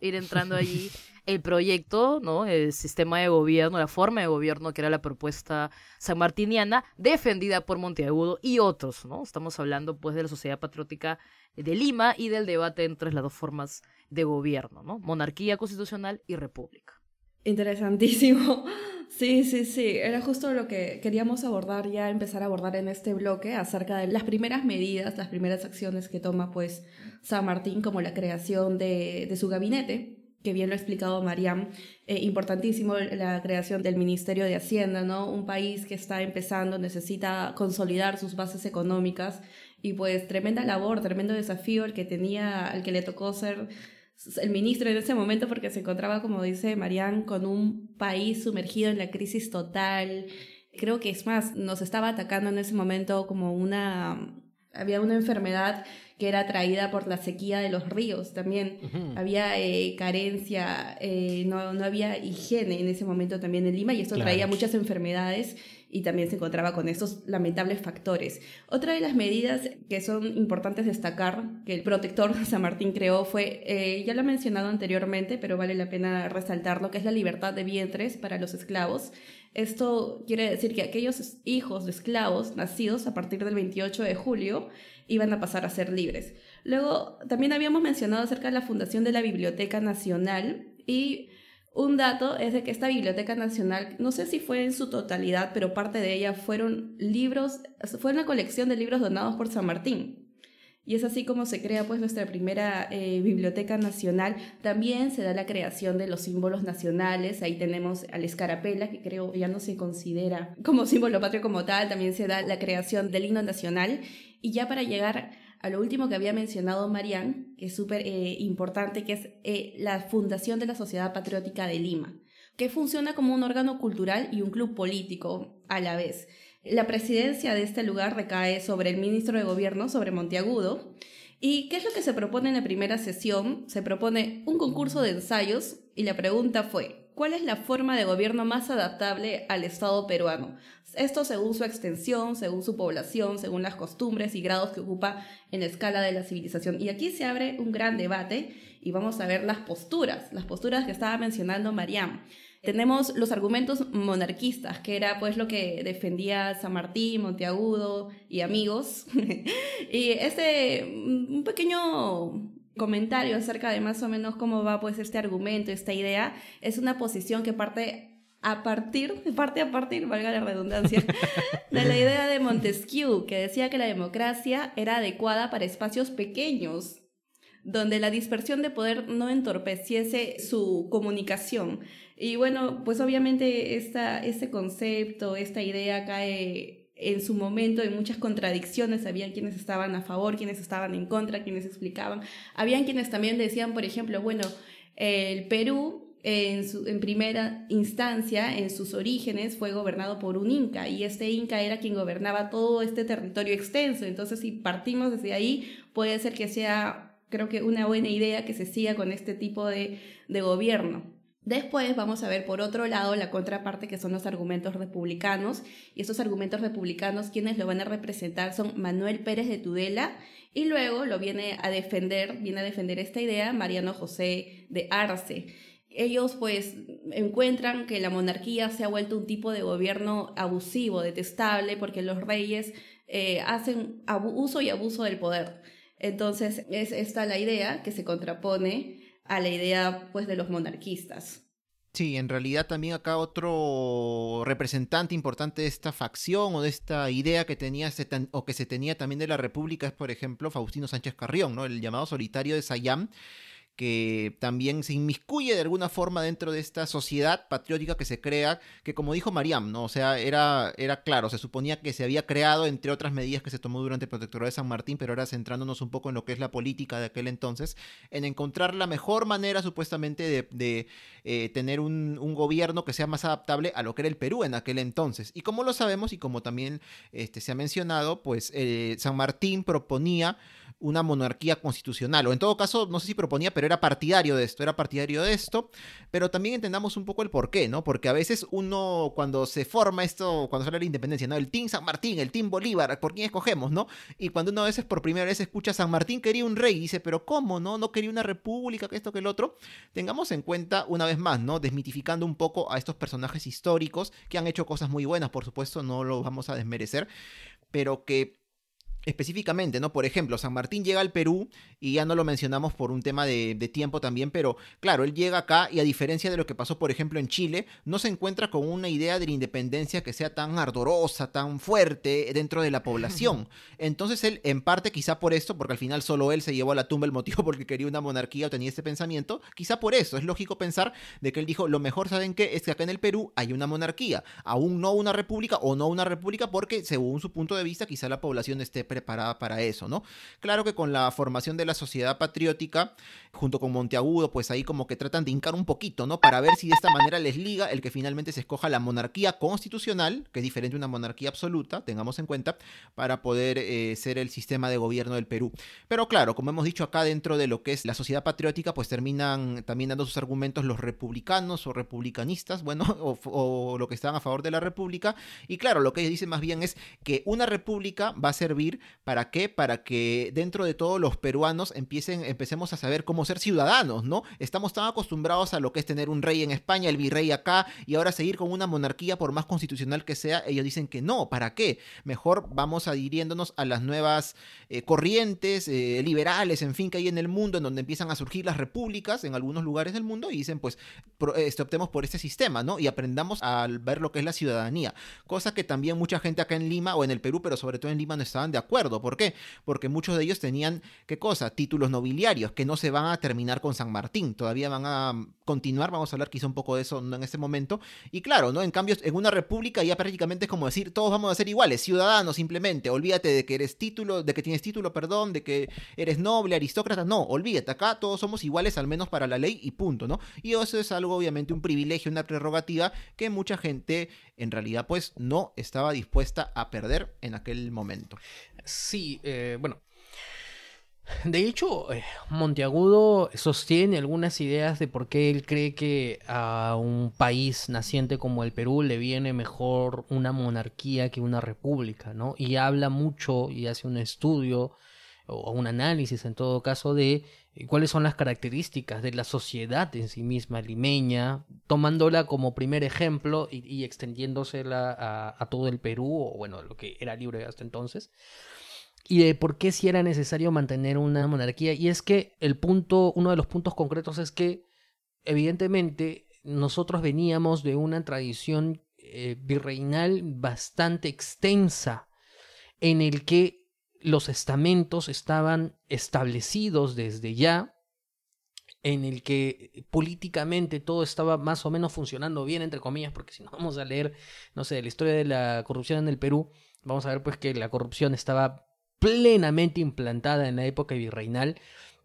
ir entrando allí el proyecto, ¿no? El sistema de gobierno, la forma de gobierno que era la propuesta sanmartiniana, defendida por Monteagudo y otros, ¿no? Estamos hablando pues de la Sociedad Patriótica de Lima y del debate entre las dos formas de gobierno, ¿no? Monarquía constitucional y república. Interesantísimo. Sí, sí, sí. Era justo lo que queríamos abordar, ya empezar a abordar en este bloque acerca de las primeras medidas, las primeras acciones que toma pues San Martín, como la creación de, de su gabinete, que bien lo ha explicado Mariam, eh, importantísimo la creación del Ministerio de Hacienda, ¿no? Un país que está empezando necesita consolidar sus bases económicas y pues tremenda labor, tremendo desafío el que tenía, al que le tocó ser el ministro en ese momento porque se encontraba, como dice Mariam, con un país sumergido en la crisis total. Creo que es más, nos estaba atacando en ese momento como una, había una enfermedad que era traída por la sequía de los ríos también. Había eh, carencia, eh, no, no, había higiene en ese momento también en Lima y esto traía muchas enfermedades y también se encontraba con estos lamentables factores. Otra de las medidas que son importantes destacar que el protector San Martín creó fue, eh, ya lo he mencionado anteriormente, pero vale la pena resaltarlo, que es la libertad de vientres para los esclavos. Esto quiere decir que aquellos hijos de esclavos nacidos a partir del 28 de julio iban a pasar a ser libres. Luego, también habíamos mencionado acerca de la fundación de la Biblioteca Nacional y un dato es de que esta Biblioteca Nacional, no sé si fue en su totalidad, pero parte de ella fueron libros, fue una colección de libros donados por San Martín. Y es así como se crea pues nuestra primera eh, biblioteca nacional. También se da la creación de los símbolos nacionales. Ahí tenemos al escarapela, que creo ya no se considera como símbolo patrio como tal. También se da la creación del himno nacional. Y ya para llegar a lo último que había mencionado Marian, que es súper eh, importante, que es eh, la fundación de la Sociedad Patriótica de Lima, que funciona como un órgano cultural y un club político a la vez. La presidencia de este lugar recae sobre el ministro de Gobierno, sobre Monteagudo. ¿Y qué es lo que se propone en la primera sesión? Se propone un concurso de ensayos y la pregunta fue, ¿cuál es la forma de gobierno más adaptable al Estado peruano? Esto según su extensión, según su población, según las costumbres y grados que ocupa en la escala de la civilización. Y aquí se abre un gran debate y vamos a ver las posturas, las posturas que estaba mencionando Mariam. Tenemos los argumentos monarquistas, que era pues lo que defendía San Martín, Monteagudo y amigos. y este, un pequeño comentario acerca de más o menos cómo va pues este argumento, esta idea, es una posición que parte a partir, parte a partir, valga la redundancia, de la idea de Montesquieu, que decía que la democracia era adecuada para espacios pequeños, donde la dispersión de poder no entorpeciese su comunicación. Y bueno, pues obviamente esta, este concepto, esta idea cae en su momento en muchas contradicciones, había quienes estaban a favor, quienes estaban en contra, quienes explicaban, habían quienes también decían, por ejemplo, bueno, el Perú en, su, en primera instancia, en sus orígenes, fue gobernado por un inca y este inca era quien gobernaba todo este territorio extenso. Entonces, si partimos desde ahí, puede ser que sea, creo que una buena idea que se siga con este tipo de, de gobierno. Después vamos a ver por otro lado la contraparte que son los argumentos republicanos y estos argumentos republicanos quienes lo van a representar son Manuel Pérez de Tudela y luego lo viene a defender, viene a defender esta idea Mariano José de Arce. Ellos pues encuentran que la monarquía se ha vuelto un tipo de gobierno abusivo, detestable, porque los reyes eh, hacen uso y abuso del poder. Entonces es esta la idea que se contrapone a la idea pues de los monarquistas. Sí, en realidad también acá otro representante importante de esta facción o de esta idea que tenía o que se tenía también de la República es, por ejemplo, Faustino Sánchez Carrión, ¿no? El llamado solitario de Sayam, que también se inmiscuye de alguna forma dentro de esta sociedad patriótica que se crea, que como dijo Mariam, ¿no? O sea, era, era claro, se suponía que se había creado, entre otras medidas que se tomó durante el protectorado de San Martín, pero ahora centrándonos un poco en lo que es la política de aquel entonces, en encontrar la mejor manera supuestamente de, eh, tener un, gobierno que sea más adaptable a lo que era el Perú en aquel entonces. Y como lo sabemos y como también este, se ha mencionado, pues eh, San Martín proponía una monarquía constitucional, o en todo caso, no sé si proponía, pero era partidario de esto, era partidario de esto, pero también entendamos un poco el por qué, ¿no? Porque a veces uno, cuando se forma esto, cuando sale la independencia, ¿no? El Team San Martín, el Team Bolívar, ¿por quién escogemos, no? Y cuando uno a veces por primera vez escucha San Martín quería un rey, dice, pero ¿cómo, no? No quería una república, que esto, que el otro. Tengamos en cuenta, una vez más, ¿no? Desmitificando un poco a estos personajes históricos que han hecho cosas muy buenas, por supuesto, no lo vamos a desmerecer, pero que específicamente, ¿no? Por ejemplo, San Martín llega al Perú y ya no lo mencionamos por un tema de, tiempo también, pero claro, él llega acá y a diferencia de lo que pasó, por ejemplo, en Chile, no se encuentra con una idea de la independencia que sea tan ardorosa, tan fuerte dentro de la población. Entonces él, en parte quizá por esto, porque al final solo él se llevó a la tumba el motivo porque quería una monarquía o tenía este pensamiento, quizá por eso es lógico pensar de que él dijo, lo mejor, ¿saben qué? Es que acá en el Perú hay una monarquía, aún no una república o no una república porque según su punto de vista quizá la población esté preparada para eso, ¿no? Claro que con la formación de la sociedad patriótica, junto con Monteagudo, pues ahí como que tratan de hincar un poquito, ¿no? Para ver si de esta manera les liga el que finalmente se escoja la monarquía constitucional, que es diferente a una monarquía absoluta, tengamos en cuenta, para poder eh, ser el sistema de gobierno del Perú. Pero claro, como hemos dicho acá dentro de lo que es la sociedad patriótica, pues terminan también dando sus argumentos los republicanos o republicanistas, bueno, o, o lo que están a favor de la república. Y claro, lo que ellos dicen más bien es que una república va a servir para ¿Para qué? Para que dentro de todos los peruanos empiecen, empecemos a saber cómo ser ciudadanos, ¿no? Estamos tan acostumbrados a lo que es tener un rey en España, el virrey acá, y ahora seguir con una monarquía, por más constitucional que sea, ellos dicen que no, ¿para qué? Mejor vamos adhiriéndonos a las nuevas eh, corrientes eh, liberales, en fin, que hay en el mundo, en donde empiezan a surgir las repúblicas en algunos lugares del mundo, y dicen, pues, este, optemos por este sistema, ¿no? Y aprendamos a ver lo que es la ciudadanía, cosa que también mucha gente acá en Lima o en el Perú, pero sobre todo en Lima no estaban de acuerdo ¿Por qué? Porque muchos de ellos tenían, ¿qué cosa? Títulos nobiliarios que no se van a terminar con San Martín. Todavía van a continuar, vamos a hablar quizá un poco de eso en este momento. Y claro, ¿no? En cambio, en una república ya prácticamente es como decir, todos vamos a ser iguales, ciudadanos simplemente. Olvídate de que eres título, de que tienes título, perdón, de que eres noble, aristócrata. No, olvídate, acá todos somos iguales al menos para la ley y punto, ¿no? Y eso es algo, obviamente, un privilegio, una prerrogativa que mucha gente en realidad pues no estaba dispuesta a perder en aquel momento. Sí, eh, bueno. De hecho, eh, Monteagudo sostiene algunas ideas de por qué él cree que a un país naciente como el Perú le viene mejor una monarquía que una república, ¿no? Y habla mucho y hace un estudio o un análisis en todo caso de eh, cuáles son las características de la sociedad en sí misma limeña, tomándola como primer ejemplo y, extendiéndosela a, todo el Perú, o bueno, lo que era libre hasta entonces y de por qué si era necesario mantener una monarquía. Y es que el punto, uno de los puntos concretos es que, evidentemente, nosotros veníamos de una tradición eh, virreinal bastante extensa, en el que los estamentos estaban establecidos desde ya, en el que políticamente todo estaba más o menos funcionando bien, entre comillas, porque si no vamos a leer, no sé, la historia de la corrupción en el Perú, vamos a ver pues que la corrupción estaba plenamente implantada en la época virreinal,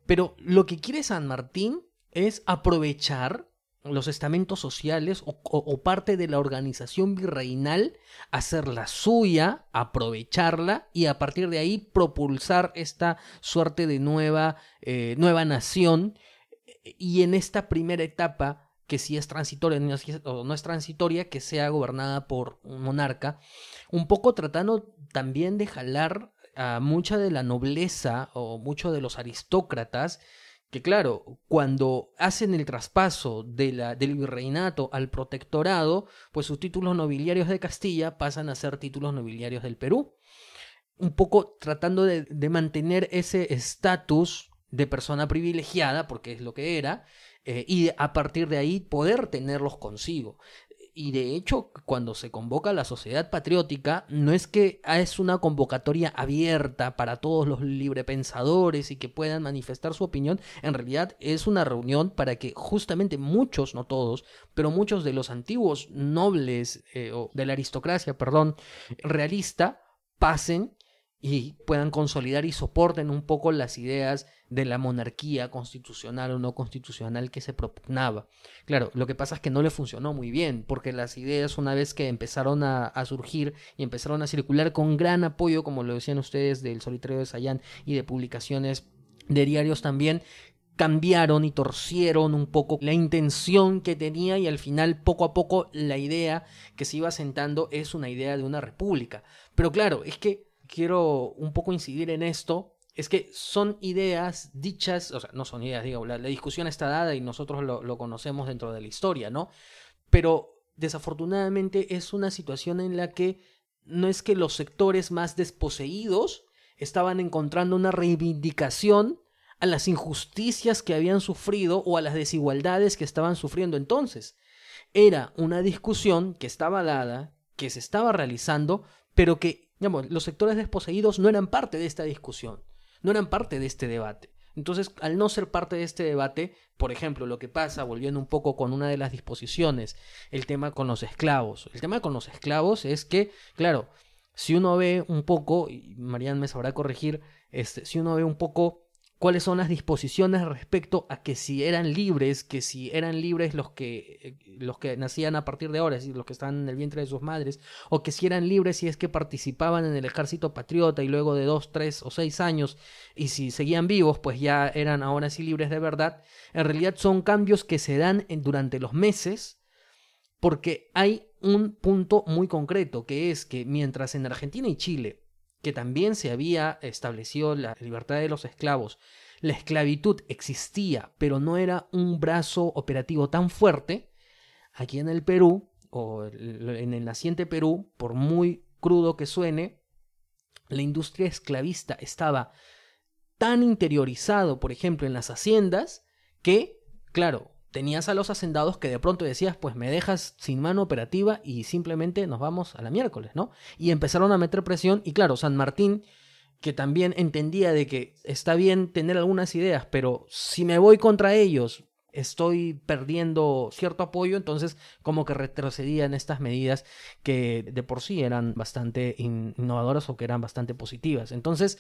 pero lo que quiere San Martín es aprovechar los estamentos sociales o, parte de la organización virreinal, hacerla suya, aprovecharla y a partir de ahí propulsar esta suerte de nueva, eh, nueva nación. Y en esta primera etapa, que si es transitoria o no es transitoria, que sea gobernada por un monarca, un poco tratando también de jalar a mucha de la nobleza o muchos de los aristócratas que claro, cuando hacen el traspaso de la, del virreinato al protectorado, pues sus títulos nobiliarios de Castilla pasan a ser títulos nobiliarios del Perú. Un poco tratando de, de mantener ese estatus de persona privilegiada, porque es lo que era, eh, y a partir de ahí poder tenerlos consigo y de hecho cuando se convoca la sociedad patriótica no es que es una convocatoria abierta para todos los librepensadores y que puedan manifestar su opinión, en realidad es una reunión para que justamente muchos, no todos, pero muchos de los antiguos nobles eh, o de la aristocracia, perdón, realista pasen y puedan consolidar y soporten un poco las ideas de la monarquía constitucional o no constitucional que se propugnaba. Claro, lo que pasa es que no le funcionó muy bien, porque las ideas una vez que empezaron a, surgir y empezaron a circular con gran apoyo, como lo decían ustedes, del Solitario de Sayán y de publicaciones de diarios también, cambiaron y torcieron un poco la intención que tenía y al final poco a poco la idea que se iba sentando es una idea de una república. Pero claro, es que quiero un poco incidir en esto, es que son ideas dichas, o sea, no son ideas, digo, la, discusión está dada y nosotros lo, lo conocemos dentro de la historia, ¿no? Pero desafortunadamente es una situación en la que no es que los sectores más desposeídos estaban encontrando una reivindicación a las injusticias que habían sufrido o a las desigualdades que estaban sufriendo entonces. Era una discusión que estaba dada, que se estaba realizando, pero que, digamos, los sectores desposeídos no eran parte de esta discusión, no eran parte de este debate. Entonces, al no ser parte de este debate, por ejemplo, lo que pasa, volviendo un poco con una de las disposiciones, el tema con los esclavos. El tema con los esclavos es que, claro, si uno ve un poco, y Marianne me sabrá corregir, este, si uno ve un poco cuáles son las disposiciones respecto a que si eran libres, que si eran libres los que, eh, los que nacían a partir de ahora, es decir, los que están en el vientre de sus madres, o que si eran libres si es que participaban en el ejército patriota y luego de dos, tres o seis años, y si seguían vivos, pues ya eran ahora sí libres de verdad, en realidad son cambios que se dan durante los meses, porque hay un punto muy concreto, que es que mientras en Argentina y Chile que también se había establecido la libertad de los esclavos, la esclavitud existía, pero no era un brazo operativo tan fuerte, aquí en el Perú, o en el naciente Perú, por muy crudo que suene, la industria esclavista estaba tan interiorizado, por ejemplo, en las haciendas, que, claro, tenías a los hacendados que de pronto decías, pues me dejas sin mano operativa y simplemente nos vamos a la miércoles, ¿no? Y empezaron a meter presión y claro, San Martín, que también entendía de que está bien tener algunas ideas, pero si me voy contra ellos, estoy perdiendo cierto apoyo, entonces como que retrocedían estas medidas que de por sí eran bastante innovadoras o que eran bastante positivas. Entonces,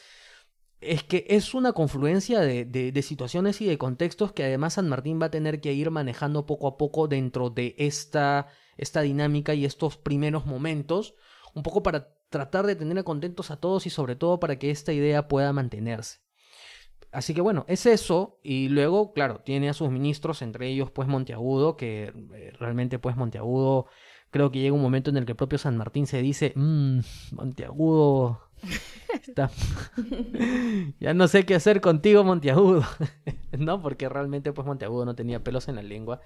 es que es una confluencia de, situaciones y de contextos que además San Martín va a tener que ir manejando poco a poco dentro de esta, esta dinámica y estos primeros momentos, un poco para tratar de tener contentos a todos y sobre todo para que esta idea pueda mantenerse. Así que bueno, es eso. Y luego, claro, tiene a sus ministros, entre ellos pues Monteagudo, que eh, realmente pues Monteagudo, creo que llega un momento en el que el propio San Martín se dice, mmm, Monteagudo ya no sé qué hacer contigo, Monteagudo. ¿No? Porque realmente, pues, Monteagudo no tenía pelos en la lengua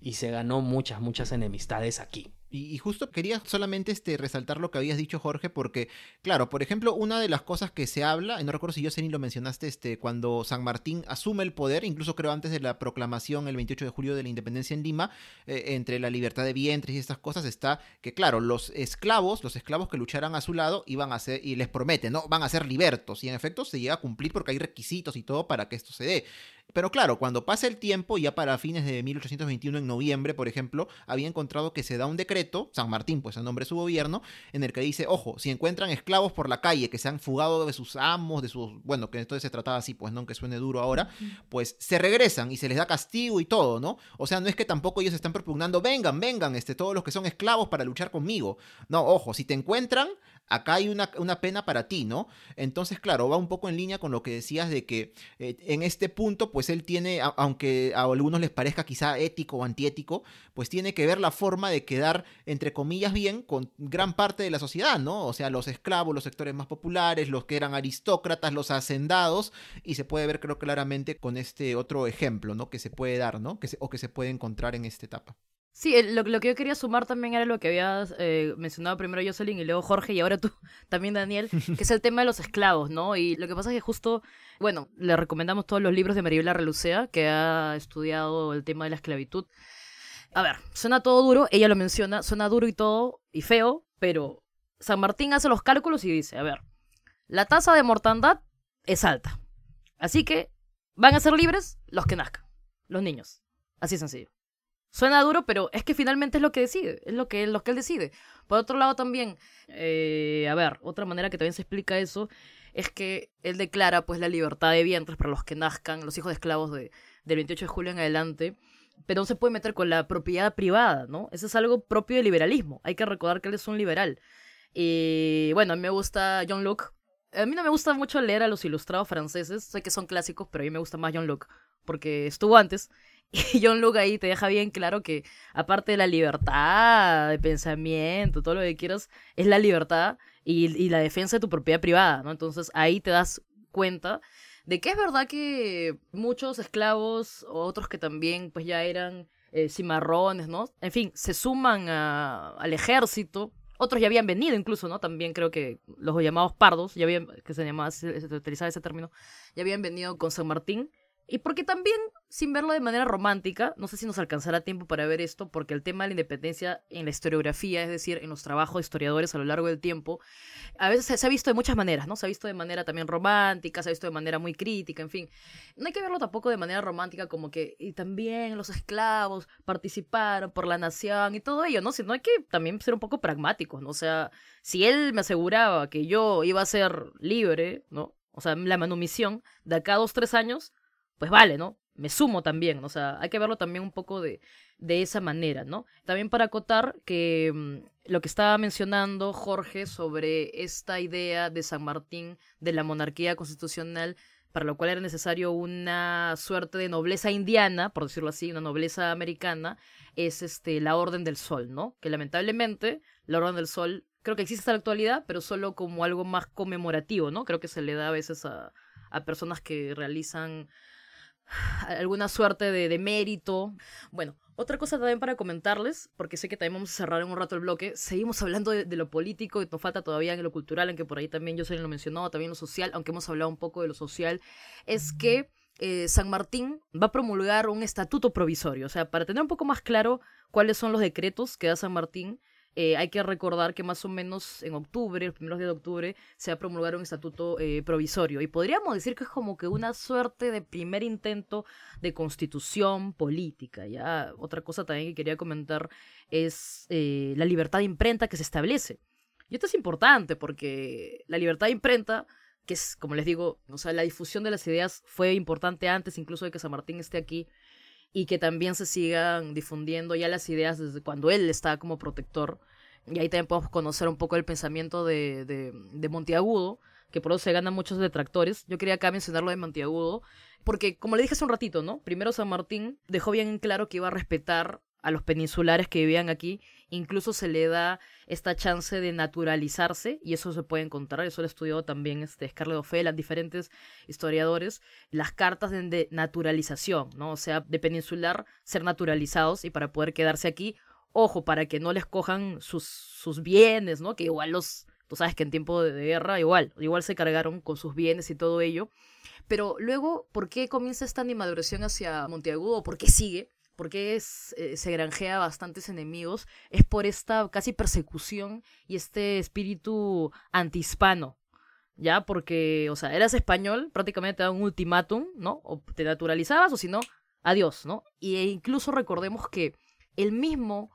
y se ganó muchas, muchas enemistades aquí. Y, justo quería solamente este, resaltar lo que habías dicho, Jorge, porque, claro, por ejemplo, una de las cosas que se habla, no recuerdo si yo sé ni lo mencionaste, este, cuando San Martín asume el poder, incluso creo antes de la proclamación el 28 de julio de la independencia en Lima, eh, entre la libertad de vientres y estas cosas, está que, claro, los esclavos, los esclavos que lucharan a su lado, iban a ser, y les promete, ¿no? Van a ser libertos, y en efecto se llega a cumplir porque hay requisitos y todo para que esto se dé. Pero claro, cuando pasa el tiempo, ya para fines de 1821, en noviembre, por ejemplo, había encontrado que se da un decreto, San Martín, pues en nombre de su gobierno, en el que dice, ojo, si encuentran esclavos por la calle que se han fugado de sus amos, de sus, bueno, que entonces se trataba así, pues no, aunque suene duro ahora, pues se regresan y se les da castigo y todo, ¿no? O sea, no es que tampoco ellos están propugnando, vengan, vengan, este, todos los que son esclavos para luchar conmigo. No, ojo, si te encuentran, acá hay una, pena para ti, ¿no? Entonces, claro, va un poco en línea con lo que decías de que eh, en este punto, pues él tiene, aunque a algunos les parezca quizá ético o antiético, pues tiene que ver la forma de quedar, entre comillas, bien con gran parte de la sociedad, ¿no? O sea, los esclavos, los sectores más populares, los que eran aristócratas, los hacendados, y se puede ver, creo claramente, con este otro ejemplo, ¿no? Que se puede dar, ¿no? Que o que se puede encontrar en esta etapa. Sí, lo, que yo quería sumar también era lo que habías eh, mencionado primero Jocelyn y luego Jorge y ahora tú también Daniel, que es el tema de los esclavos, ¿no? Y lo que pasa es que justo, bueno, le recomendamos todos los libros de Maribela Relucea, que ha estudiado el tema de la esclavitud. A ver, suena todo duro, ella lo menciona, suena duro y todo, y feo, pero San Martín hace los cálculos y dice, a ver, la tasa de mortandad es alta, así que van a ser libres los que nazcan, los niños, así sencillo. Suena duro, pero es que finalmente es lo que decide, es lo que, lo que él decide. Por otro lado también, eh, a ver, otra manera que también se explica eso es que él declara pues la libertad de vientres para los que nazcan, los hijos de esclavos de, del 28 de julio en adelante, pero no se puede meter con la propiedad privada, ¿no? Eso es algo propio del liberalismo. Hay que recordar que él es un liberal. Y bueno, a mí me gusta John Locke. A mí no me gusta mucho leer a los ilustrados franceses, sé que son clásicos, pero a mí me gusta más John Locke porque estuvo antes. Y John Luke ahí te deja bien claro que, aparte de la libertad de pensamiento, todo lo que quieras, es la libertad y, y la defensa de tu propiedad privada, ¿no? Entonces ahí te das cuenta de que es verdad que muchos esclavos, otros que también pues ya eran eh, cimarrones, ¿no? En fin, se suman al ejército. Otros ya habían venido incluso, ¿no? También creo que los llamados pardos, ya que se llamaba, se se utilizaba ese término, ya habían venido con San Martín. Y porque también, sin verlo de manera romántica, no sé si nos alcanzará tiempo para ver esto, porque el tema de la independencia en la historiografía, es decir, en los trabajos de historiadores a lo largo del tiempo, a veces se, ha visto de muchas maneras, ¿no? Se ha visto de manera también romántica, se ha visto de manera muy crítica, en fin. No hay que verlo tampoco de manera romántica como que, y también los esclavos participaron por la nación y todo ello, ¿no? Sino hay que también ser un poco pragmáticos, ¿no? O sea, si él me aseguraba que yo iba a ser libre, ¿no? O sea, la manumisión de acá a dos, tres años, pues vale, ¿no? Me sumo también, o sea, hay que verlo también un poco de, de esa manera, ¿no? También para acotar que mm, lo que estaba mencionando Jorge sobre esta idea de San Martín de la monarquía constitucional, para lo cual era necesario una suerte de nobleza indiana, por decirlo así, una nobleza americana, es este la Orden del Sol, ¿no? Que lamentablemente la Orden del Sol creo que existe hasta la actualidad, pero solo como algo más conmemorativo, ¿no? Creo que se le da a veces a, a personas que realizan alguna suerte de, de mérito. Bueno, otra cosa también para comentarles, porque sé que también vamos a cerrar en un rato el bloque, seguimos hablando de, de lo político y nos falta todavía en lo cultural, aunque por ahí también yo se lo mencionó, también lo social, aunque hemos hablado un poco de lo social, es que eh, San Martín va a promulgar un estatuto provisorio, o sea, para tener un poco más claro cuáles son los decretos que da San Martín, eh, hay que recordar que más o menos en octubre, los primeros días de octubre, se va a promulgar un estatuto eh, provisorio. Y podríamos decir que es como que una suerte de primer intento de constitución política. ¿ya? Otra cosa también que quería comentar es eh, la libertad de imprenta que se establece. Y esto es importante porque la libertad de imprenta, que es, como les digo, o sea, la difusión de las ideas fue importante antes incluso de que San Martín esté aquí y que también se sigan difundiendo ya las ideas desde cuando él está como protector. Y ahí también podemos conocer un poco el pensamiento de, de, de Monteagudo, que por eso se ganan muchos detractores. Yo quería acá mencionar lo de Monteagudo, porque como le dije hace un ratito, ¿no? Primero San Martín dejó bien en claro que iba a respetar a los peninsulares que vivían aquí, incluso se le da esta chance de naturalizarse, y eso se puede encontrar, eso lo ha estudiado también este Scarlett O'Fellan, diferentes historiadores, las cartas de, naturalización, ¿no? O sea, de peninsular ser naturalizados y para poder quedarse aquí, ojo, para que no les cojan sus, sus bienes, ¿no? Que igual los, tú sabes que en tiempo de guerra igual, igual se cargaron con sus bienes y todo ello. Pero luego, ¿por qué comienza esta animaduración hacia Monteagudo? ¿Por qué sigue? ¿Por qué es, eh, se granjea bastantes enemigos? Es por esta casi persecución y este espíritu antihispano. ¿Ya? Porque, o sea, eras español, prácticamente te daban un ultimátum, ¿no? O te naturalizabas o si no, adiós, ¿no? Y e incluso recordemos que el mismo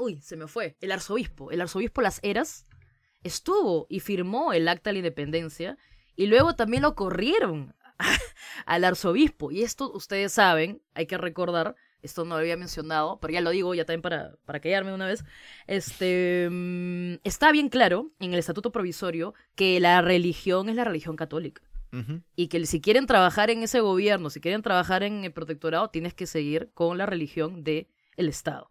uy, se me fue, el arzobispo, el arzobispo Las Heras, estuvo y firmó el acta de la independencia y luego también lo corrieron al arzobispo. Y esto ustedes saben, hay que recordar, esto no lo había mencionado, pero ya lo digo ya también para, para callarme una vez, este, mm, está bien claro en el estatuto provisorio que la religión es la religión católica. Y que si quieren trabajar en ese gobierno, si quieren trabajar en el protectorado, tienes que seguir con la religión del el Estado.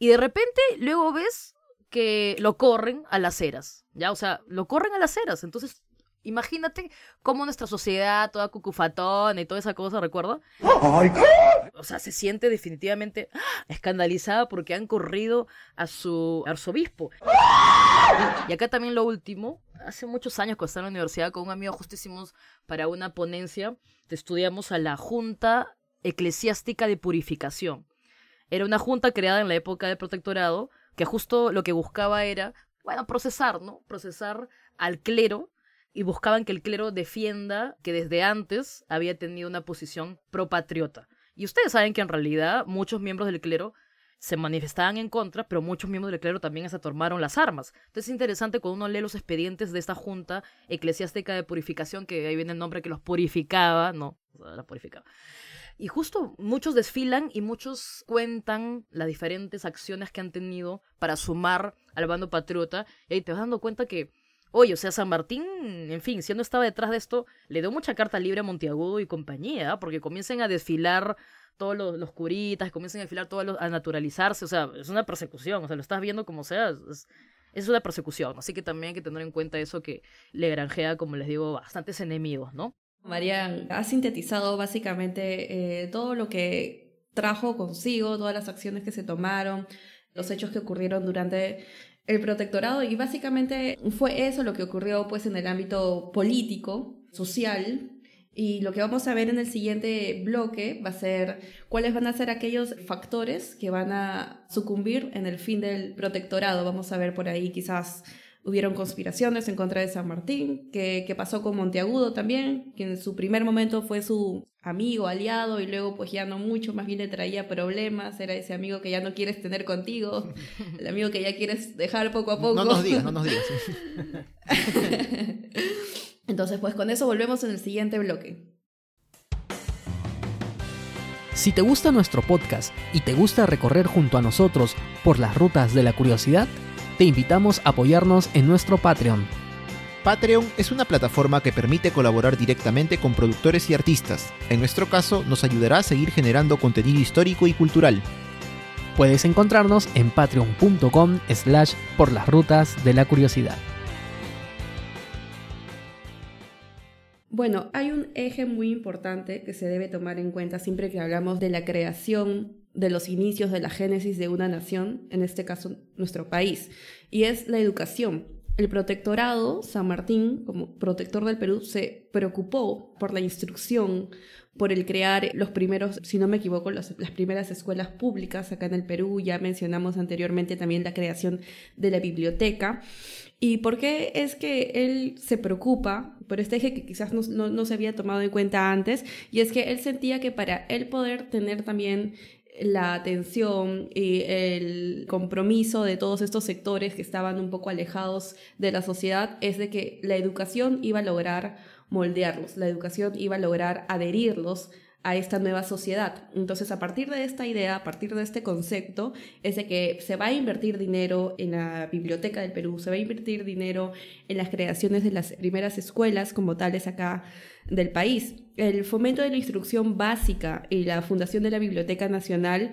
Y de repente luego ves que lo corren a las eras, ¿ya? O sea, lo corren a las eras. Entonces, imagínate cómo nuestra sociedad, toda cucufatón y toda esa cosa, ¿recuerda? O sea, se siente definitivamente escandalizada porque han corrido a su arzobispo. Y acá también lo último, hace muchos años cuando estaba en la universidad con un amigo justo hicimos para una ponencia, estudiamos a la Junta Eclesiástica de Purificación. Era una junta creada en la época del protectorado que justo lo que buscaba era, bueno, procesar, ¿no? Procesar al clero y buscaban que el clero defienda que desde antes había tenido una posición propatriota. Y ustedes saben que en realidad muchos miembros del clero se manifestaban en contra, pero muchos miembros del clero también hasta tomaron las armas. Entonces es interesante cuando uno lee los expedientes de esta junta eclesiástica de purificación, que ahí viene el nombre que los purificaba, no, la purificaba. Y justo muchos desfilan y muchos cuentan las diferentes acciones que han tenido para sumar al bando patriota. Y te vas dando cuenta que Oye, o sea, San Martín, en fin, si no estaba detrás de esto, le dio mucha carta libre a Monteagudo y compañía, porque comiencen a desfilar todos los, curitas, comiencen a desfilar todos los, a naturalizarse, o sea, es una persecución, o sea, lo estás viendo como sea, es, es una persecución, así que también hay que tener en cuenta eso que le granjea, como les digo, bastantes enemigos, ¿no? María ha sintetizado básicamente eh, todo lo que trajo consigo, todas las acciones que se tomaron, los hechos que ocurrieron durante el protectorado y básicamente fue eso lo que ocurrió pues en el ámbito político, social y lo que vamos a ver en el siguiente bloque va a ser cuáles van a ser aquellos factores que van a sucumbir en el fin del protectorado. Vamos a ver por ahí quizás hubieron conspiraciones en contra de San Martín, que, pasó con Monteagudo también, que en su primer momento fue su amigo, aliado, y luego pues ya no mucho, más bien le traía problemas, era ese amigo que ya no quieres tener contigo, el amigo que ya quieres dejar poco a poco. No nos digas, no nos digas. Entonces pues con eso volvemos en el siguiente bloque. Si te gusta nuestro podcast y te gusta recorrer junto a nosotros por las rutas de la curiosidad, te invitamos a apoyarnos en nuestro Patreon. Patreon es una plataforma que permite colaborar directamente con productores y artistas. En nuestro caso, nos ayudará a seguir generando contenido histórico y cultural. Puedes encontrarnos en patreon.com slash por las rutas de la curiosidad. Bueno, hay un eje muy importante que se debe tomar en cuenta siempre que hablamos de la creación de los inicios de la génesis de una nación, en este caso nuestro país, y es la educación. El protectorado, San Martín, como protector del Perú, se preocupó por la instrucción, por el crear los primeros, si no me equivoco, las primeras escuelas públicas acá en el Perú. Ya mencionamos anteriormente también la creación de la biblioteca. ¿Y por qué es que él se preocupa por este eje que quizás no, no, se había tomado en cuenta antes? Y es que él sentía que para él poder tener también la atención y el compromiso de todos estos sectores que estaban un poco alejados de la sociedad es de que la educación iba a lograr moldearlos, la educación iba a lograr adherirlos a esta nueva sociedad. Entonces, a partir de esta idea, a partir de este concepto, es de que se va a invertir dinero en la Biblioteca del Perú, se va a invertir dinero en las creaciones de las primeras escuelas como tales acá del país. El fomento de la instrucción básica y la fundación de la Biblioteca Nacional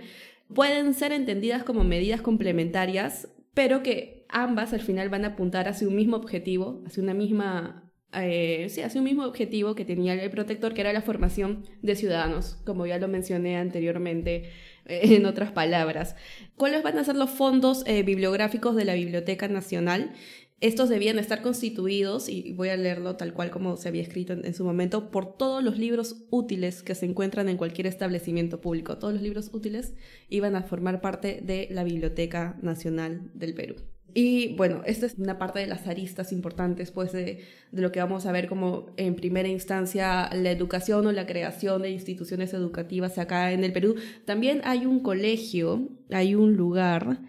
pueden ser entendidas como medidas complementarias, pero que ambas al final van a apuntar hacia un mismo objetivo, hacia una misma eh, sí, un mismo objetivo que tenía el protector, que era la formación de ciudadanos, como ya lo mencioné anteriormente eh, en otras palabras. ¿Cuáles van a ser los fondos eh, bibliográficos de la Biblioteca Nacional? Estos debían estar constituidos, y voy a leerlo tal cual como se había escrito en, su momento, por todos los libros útiles que se encuentran en cualquier establecimiento público. Todos los libros útiles iban a formar parte de la Biblioteca Nacional del Perú. Y bueno, esta es una parte de las aristas importantes, pues, de, de, lo que vamos a ver como en primera instancia la educación o la creación de instituciones educativas acá en el Perú. También hay un colegio, hay un lugar.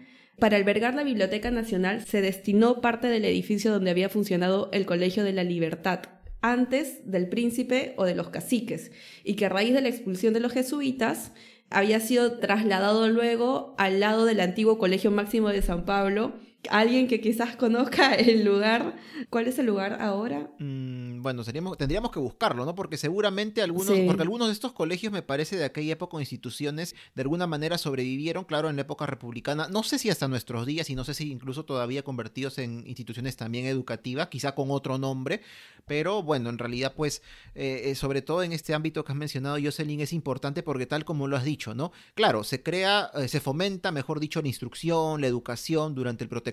Para albergar la Biblioteca Nacional se destinó parte del edificio donde había funcionado el Colegio de la Libertad, antes del príncipe o de los caciques, y que a raíz de la expulsión de los jesuitas había sido trasladado luego al lado del antiguo Colegio Máximo de San Pablo, alguien que quizás conozca el lugar. ¿Cuál es el lugar ahora? Mm, bueno, seríamos, tendríamos que buscarlo, ¿no? Porque seguramente algunos, porque algunos de estos colegios me parece de aquella época o instituciones de alguna manera sobrevivieron, claro, en la época republicana. No sé si hasta nuestros días y no sé si incluso todavía convertidos en instituciones también educativas, quizá con otro nombre, pero bueno, en realidad pues eh, eh, sobre todo en este ámbito que has mencionado, Jocelyn, es importante porque tal como lo has dicho, ¿no? Claro, se crea, eh, se fomenta, mejor dicho, la instrucción, la educación durante el protectorado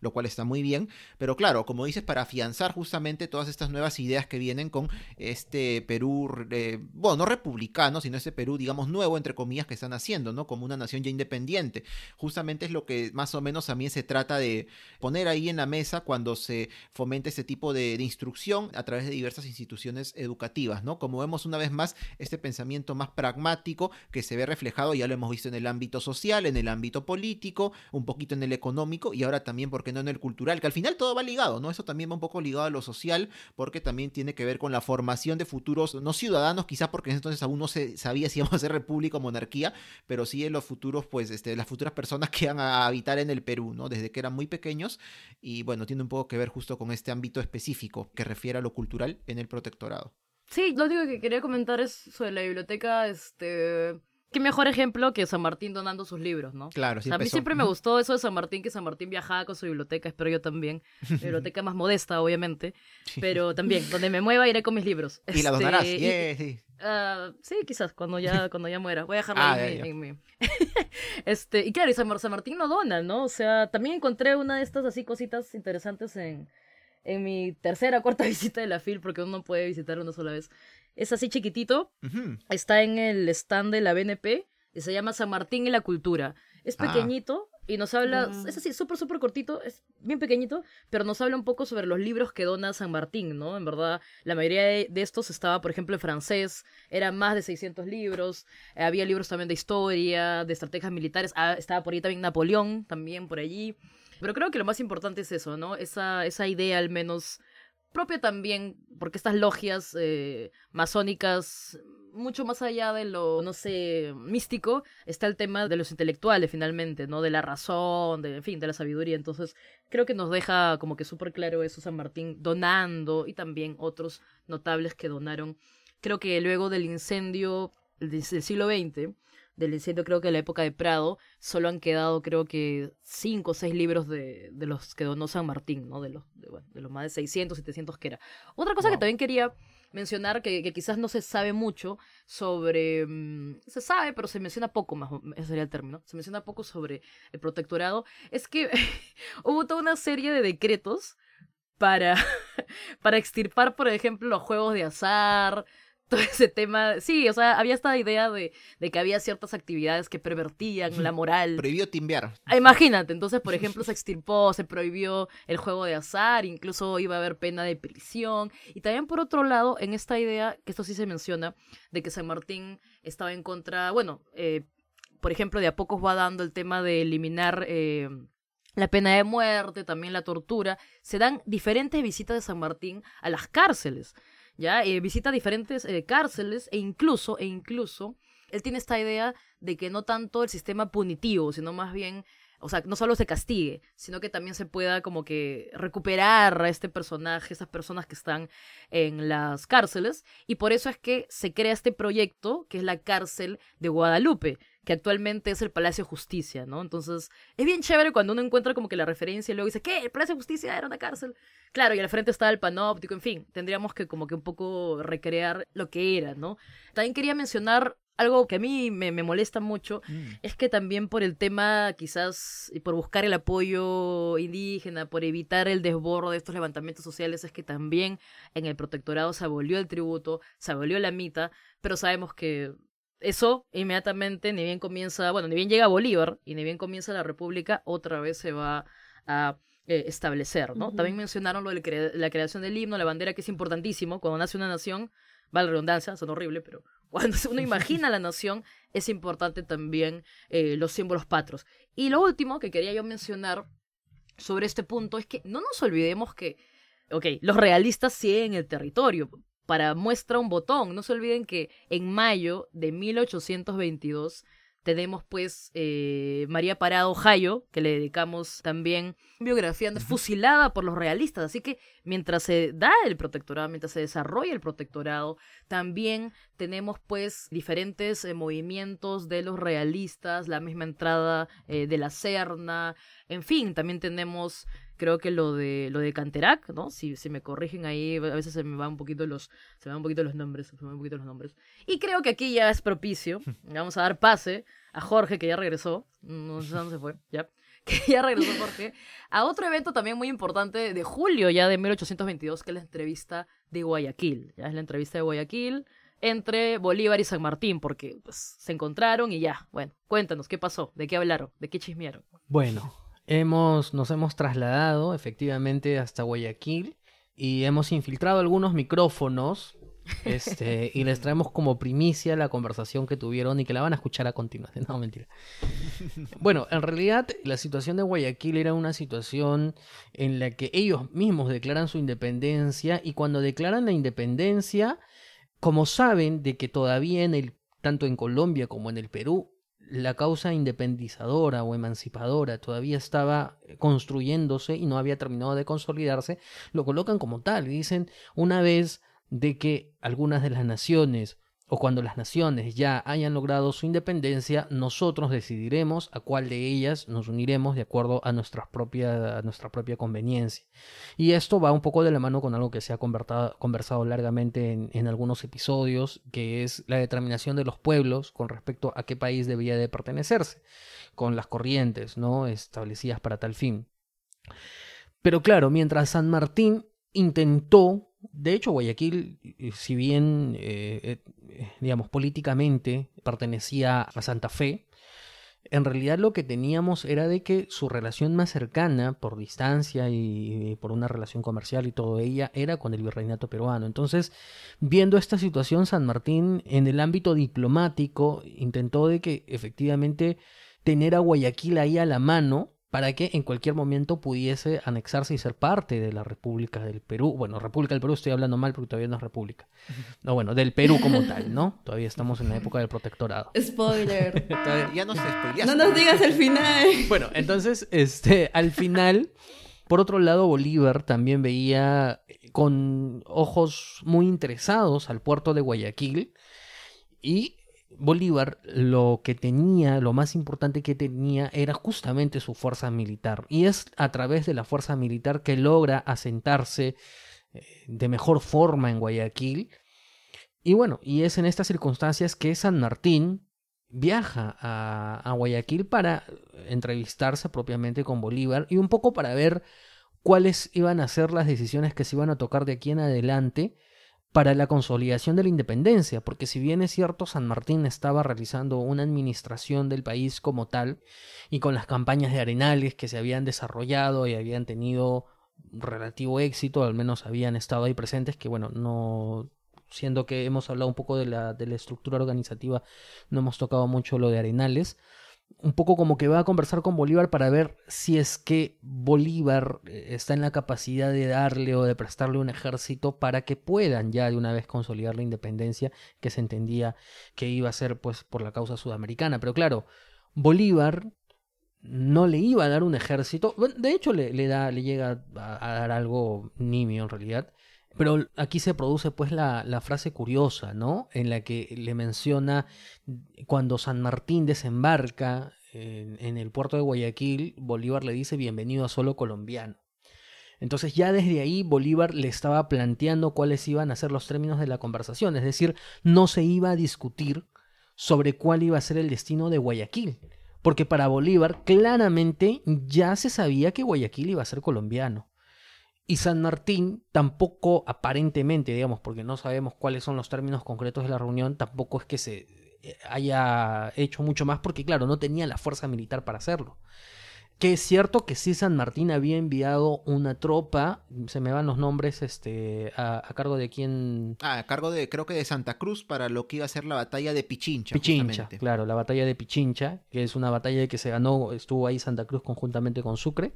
lo cual está muy bien, pero claro, como dices, para afianzar justamente todas estas nuevas ideas que vienen con este Perú, bueno, no republicano, sino ese Perú, digamos, nuevo, entre comillas, que están haciendo, ¿no? Como una nación ya independiente. Justamente es lo que más o menos también se trata de poner ahí en la mesa cuando se fomenta este tipo de instrucción a través de diversas instituciones educativas, ¿no? Como vemos una vez más, este pensamiento más pragmático que se ve reflejado, ya lo hemos visto en el ámbito social, en el ámbito político, un poquito en el económico y ahora también, ¿por qué no en el cultural? Que al final todo va ligado, ¿no? Eso también va un poco ligado a lo social porque también tiene que ver con la formación de futuros, no ciudadanos quizás porque en ese entonces aún no se sabía si íbamos a ser república o monarquía, pero sí en los futuros, pues, este, las futuras personas que van a habitar en el Perú, ¿no? Desde que eran muy pequeños y bueno, tiene un poco que ver justo con este ámbito específico que refiere a lo cultural en el protectorado. Sí, lo único que quería comentar es sobre la biblioteca, este... Qué mejor ejemplo que San Martín donando sus libros, ¿no? Claro, O sea, a mí siempre me gustó eso de San Martín, que San Martín viajaba con su biblioteca, espero yo también. biblioteca más modesta, obviamente. Pero también, donde me mueva iré con mis libros. Y la donarás, Este, y- yeah, sí. Ah, sí, quizás, cuando ya, cuando ya muera. Voy a dejarla Ah, ahí en mi- este, y claro, y San, Mar- San Martín no dona, ¿no? O sea, también encontré una de estas así cositas interesantes en, en mi tercera o cuarta visita de la FIL, porque uno puede visitar una sola vez. Es así chiquitito, está en el stand de la BNP y se llama San Martín y la cultura. Es Ah. pequeñito y nos habla, Wow. es así, súper, súper cortito, es bien pequeñito, pero nos habla un poco sobre los libros que dona San Martín, ¿no? En verdad, la mayoría de, de estos estaba, por ejemplo, en francés, eran más de 600 libros, eh, había libros también de historia, de estrategias militares, ah, estaba por ahí también Napoleón, también por allí. Pero creo que lo más importante es eso, ¿no? Esa, esa idea al menos propia también, porque estas logias eh, masónicas, mucho más allá de lo, no sé, místico, está el tema de los intelectuales finalmente, ¿no? De la razón, de, en fin, de la sabiduría. Entonces, creo que nos deja como que súper claro eso San Martín donando y también otros notables que donaron. Creo que luego del incendio del siglo XX, del incendio creo que de la época de Prado, solo han quedado creo que cinco o seis libros de, de los que donó San Martín, ¿no? De los, de, bueno, de los más de 600, 700 que era. Otra cosa que también quería mencionar, que, que quizás no se sabe mucho sobre... mm, se sabe, pero se menciona poco más, ese sería el término, se menciona poco sobre el protectorado, es que hubo toda una serie de decretos para, para extirpar, por ejemplo, los juegos de azar, todo ese tema. Sí, o sea, había esta idea de, de que había ciertas actividades que pervertían la moral. Prohibió timbear. Ah, Imagínate, entonces, por ejemplo, se extirpó, se prohibió el juego de azar, incluso iba a haber pena de prisión. Y también, por otro lado, en esta idea, que esto sí se menciona, de que San Martín estaba en contra, bueno, eh, por ejemplo, de a pocos va dando el tema de eliminar eh, la pena de muerte, también la tortura. Se dan diferentes visitas de San Martín a las cárceles, Eh, visita diferentes eh, cárceles e incluso, e incluso, él tiene esta idea de que no tanto el sistema punitivo, sino más bien, o sea, no solo se castigue, sino que también se pueda como que recuperar a este personaje, esas personas que están en las cárceles, y por eso es que se crea este proyecto, que es la cárcel de Guadalupe, que actualmente es el Palacio de Justicia, ¿no? Entonces, es bien chévere cuando uno encuentra como que la referencia y luego dice, ¿qué? El Palacio de Justicia era una cárcel. Claro, y al frente está el panóptico, en fin, tendríamos que como que un poco recrear lo que era, ¿no? También quería mencionar algo que a mí me, me molesta mucho, Mm. es que también por el tema, quizás, y por buscar el apoyo indígena, por evitar el desborde de estos levantamientos sociales, es que también en el protectorado se abolió el tributo, se abolió la mitad, pero sabemos que eso inmediatamente, ni bien comienza, bueno, ni bien llega Bolívar y ni bien comienza la República, otra vez se va a eh, establecer, ¿no? También mencionaron lo de cre- la creación del himno, la bandera, que es importantísimo. Cuando nace una nación, va la redundancia, son horrible, pero cuando uno imagina la nación, es importante también eh, los símbolos patros. Y lo último que quería yo mencionar sobre este punto es que no nos olvidemos que, ok, los realistas siguen el territorio. Para muestra un botón, no se olviden que en mayo de 1822 tenemos pues eh, María Parado Jayo, que le dedicamos también biografía fusilada por los realistas. Así que mientras se da el protectorado, mientras se desarrolla el protectorado, también tenemos pues diferentes eh, movimientos de los realistas, la misma entrada eh, de la Serna, en fin, también tenemos creo que lo de lo de Canterac, ¿no? Si, si me corrigen ahí, a veces se me van un poquito los se me van un poquito los nombres, se me van un poquito los nombres. Y creo que aquí ya es propicio. Vamos a dar pase a Jorge que ya regresó, no sé dónde se fue, ya. Que ya regresó Jorge a otro evento también muy importante de julio ya de 1822, que es la entrevista de Guayaquil. Ya es la entrevista de Guayaquil entre Bolívar y San Martín, porque pues, se encontraron y ya. Bueno, cuéntanos, ¿qué pasó? ¿De qué hablaron? ¿De qué chismearon? Bueno, hemos, nos hemos trasladado efectivamente hasta Guayaquil y hemos infiltrado algunos micrófonos Este, y les traemos como primicia la conversación que tuvieron y que la van a escuchar a continuación. No, mentira. Bueno, en realidad la situación de Guayaquil era una situación en la que ellos mismos declaran su independencia y cuando declaran la independencia, como saben de que todavía en el, tanto en Colombia como en el Perú, la causa independizadora o emancipadora todavía estaba construyéndose y no había terminado de consolidarse, lo colocan como tal y dicen una vez de que algunas de las naciones o cuando las naciones ya hayan logrado su independencia, nosotros decidiremos a cuál de ellas nos uniremos de acuerdo a nuestra propia, conveniencia. Y esto va un poco de la mano con algo que se ha conversado largamente en, en, algunos episodios, que es la determinación de los pueblos con respecto a qué país debía de pertenecerse, con las corrientes ¿no? establecidas para tal fin. Pero claro, mientras San Martín intentó de hecho, Guayaquil, eh, si bien, eh, eh, digamos, políticamente pertenecía a Santa Fe, en realidad lo que teníamos era de que su relación más cercana, por distancia y por una relación comercial y todo ella, era con el virreinato peruano. Entonces, viendo esta situación, San Martín en el ámbito diplomático intentó de que efectivamente tener a Guayaquil ahí a la mano para que en cualquier momento pudiese anexarse y ser parte de la República del Perú. Bueno, República del Perú estoy hablando mal porque todavía no es República. No, bueno, del Perú como tal, ¿no? Todavía estamos en la época del protectorado. Spoiler. ya no se No nos digas el final. Bueno, entonces, este, al final, por otro lado, Bolívar también veía con ojos muy interesados al puerto de Guayaquil y Bolívar lo que tenía, lo más importante que tenía era justamente su fuerza militar. Y es a través de la fuerza militar que logra asentarse eh, de mejor forma en Guayaquil. Y bueno, y es en estas circunstancias que San Martín viaja a, a Guayaquil para entrevistarse propiamente con Bolívar y un poco para ver cuáles iban a ser las decisiones que se iban a tocar de aquí en adelante para la consolidación de la independencia, porque si bien es cierto San Martín estaba realizando una administración del país como tal, y con las campañas de arenales que se habían desarrollado y habían tenido relativo éxito, al menos habían estado ahí presentes, que bueno, no siendo que hemos hablado un poco de la, de la estructura organizativa, no hemos tocado mucho lo de arenales, un poco como que va a conversar con Bolívar para ver si es que Bolívar eh, está en la capacidad de darle o de prestarle un ejército para que puedan ya de una vez consolidar la independencia que se entendía que iba a ser pues por la causa sudamericana. Pero claro, Bolívar no le iba a dar un ejército, de hecho le, le da, le llega a, a dar algo nimio en realidad, pero aquí se produce pues la, frase curiosa, ¿no? En la que le menciona cuando San Martín desembarca en, en, el puerto de Guayaquil, Bolívar le dice bienvenido a solo colombiano. Entonces ya desde ahí Bolívar le estaba planteando cuáles iban a ser los términos de la conversación, es decir, no se iba a discutir sobre cuál iba a ser el destino de Guayaquil, porque para Bolívar claramente ya se sabía que Guayaquil iba a ser colombiano. Y San Martín tampoco aparentemente, digamos, porque no sabemos cuáles son los términos concretos de la reunión, tampoco es que se eh, haya hecho mucho más porque, claro, no tenía la fuerza militar para hacerlo. Que es cierto que sí San Martín había enviado una tropa, se me van los nombres, este, a, a, cargo de quién... Ah, a cargo de, creo que de Santa Cruz para lo que iba a ser la batalla de Pichincha. Pichincha, justamente. claro, la batalla de Pichincha, que es una batalla que se ganó, estuvo ahí Santa Cruz conjuntamente con Sucre.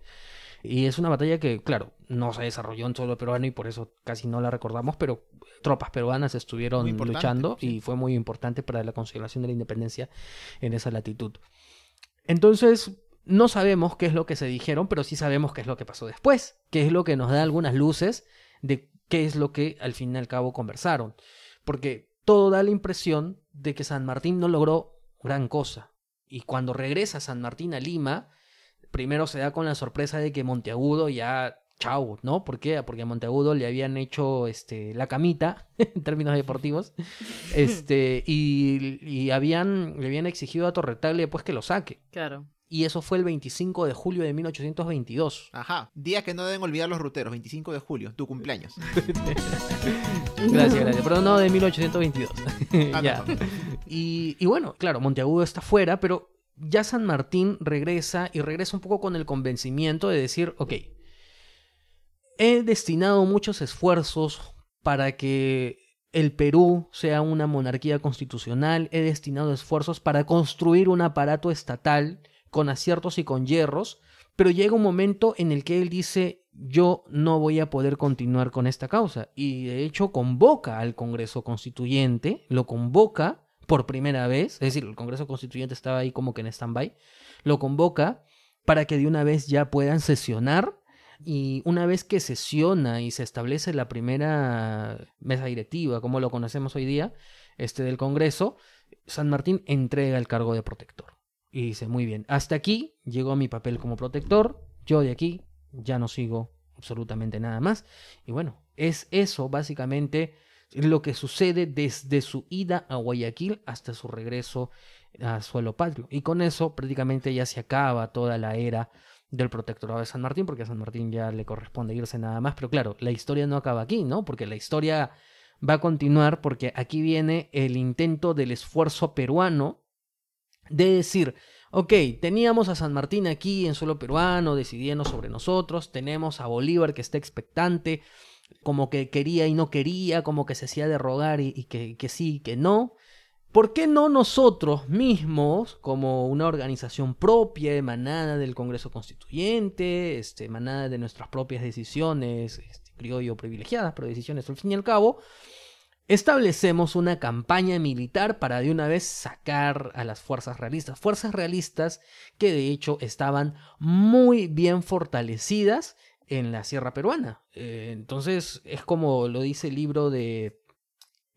Y es una batalla que, claro, no se desarrolló en solo peruano y por eso casi no la recordamos, pero tropas peruanas estuvieron luchando sí. y fue muy importante para la consolidación de la independencia en esa latitud. Entonces, no sabemos qué es lo que se dijeron, pero sí sabemos qué es lo que pasó después, qué es lo que nos da algunas luces de qué es lo que al fin y al cabo conversaron. Porque todo da la impresión de que San Martín no logró gran cosa. Y cuando regresa San Martín a Lima, primero se da con la sorpresa de que Monteagudo ya chau, ¿no? ¿Por qué? Porque a Monteagudo le habían hecho este, la camita, en términos deportivos, este, y, y, habían, le habían exigido a Torretaglia pues que lo saque. Claro. Y eso fue el 25 de julio de 1822. Ajá, día que no deben olvidar los ruteros, 25 de julio, tu cumpleaños. gracias, gracias, pero no de 1822. ah, ya. No. Y, y bueno, claro, Monteagudo está fuera, pero ya San Martín regresa y regresa un poco con el convencimiento de decir, ok, he destinado muchos esfuerzos para que el Perú sea una monarquía constitucional, he destinado esfuerzos para construir un aparato estatal con aciertos y con hierros, pero llega un momento en el que él dice, yo no voy a poder continuar con esta causa. Y de hecho convoca al Congreso Constituyente, lo convoca por primera vez, es decir, el Congreso Constituyente estaba ahí como que en stand-by, lo convoca para que de una vez ya puedan sesionar y una vez que sesiona y se establece la primera mesa directiva, como lo conocemos hoy día, este del Congreso, San Martín entrega el cargo de protector. Y dice, muy bien, hasta aquí llegó mi papel como protector, yo de aquí ya no sigo absolutamente nada más. Y bueno, es eso básicamente lo que sucede desde su ida a Guayaquil hasta su regreso a suelo patrio. Y con eso prácticamente ya se acaba toda la era del protectorado de San Martín, porque a San Martín ya le corresponde irse nada más. Pero claro, la historia no acaba aquí, ¿no? Porque la historia va a continuar porque aquí viene el intento del esfuerzo peruano de decir, ok, teníamos a San Martín aquí en suelo peruano decidiendo sobre nosotros, tenemos a Bolívar que está expectante, como que quería y no quería, como que se hacía de rogar y, que, que sí y que no. ¿Por qué no nosotros mismos, como una organización propia, emanada del Congreso Constituyente, este, emanada de nuestras propias decisiones, este, criollo privilegiadas, pero decisiones al fin y al cabo, establecemos una campaña militar para de una vez sacar a las fuerzas realistas. Fuerzas realistas que de hecho estaban muy bien fortalecidas en la sierra peruana. Eh, entonces es como lo dice el libro de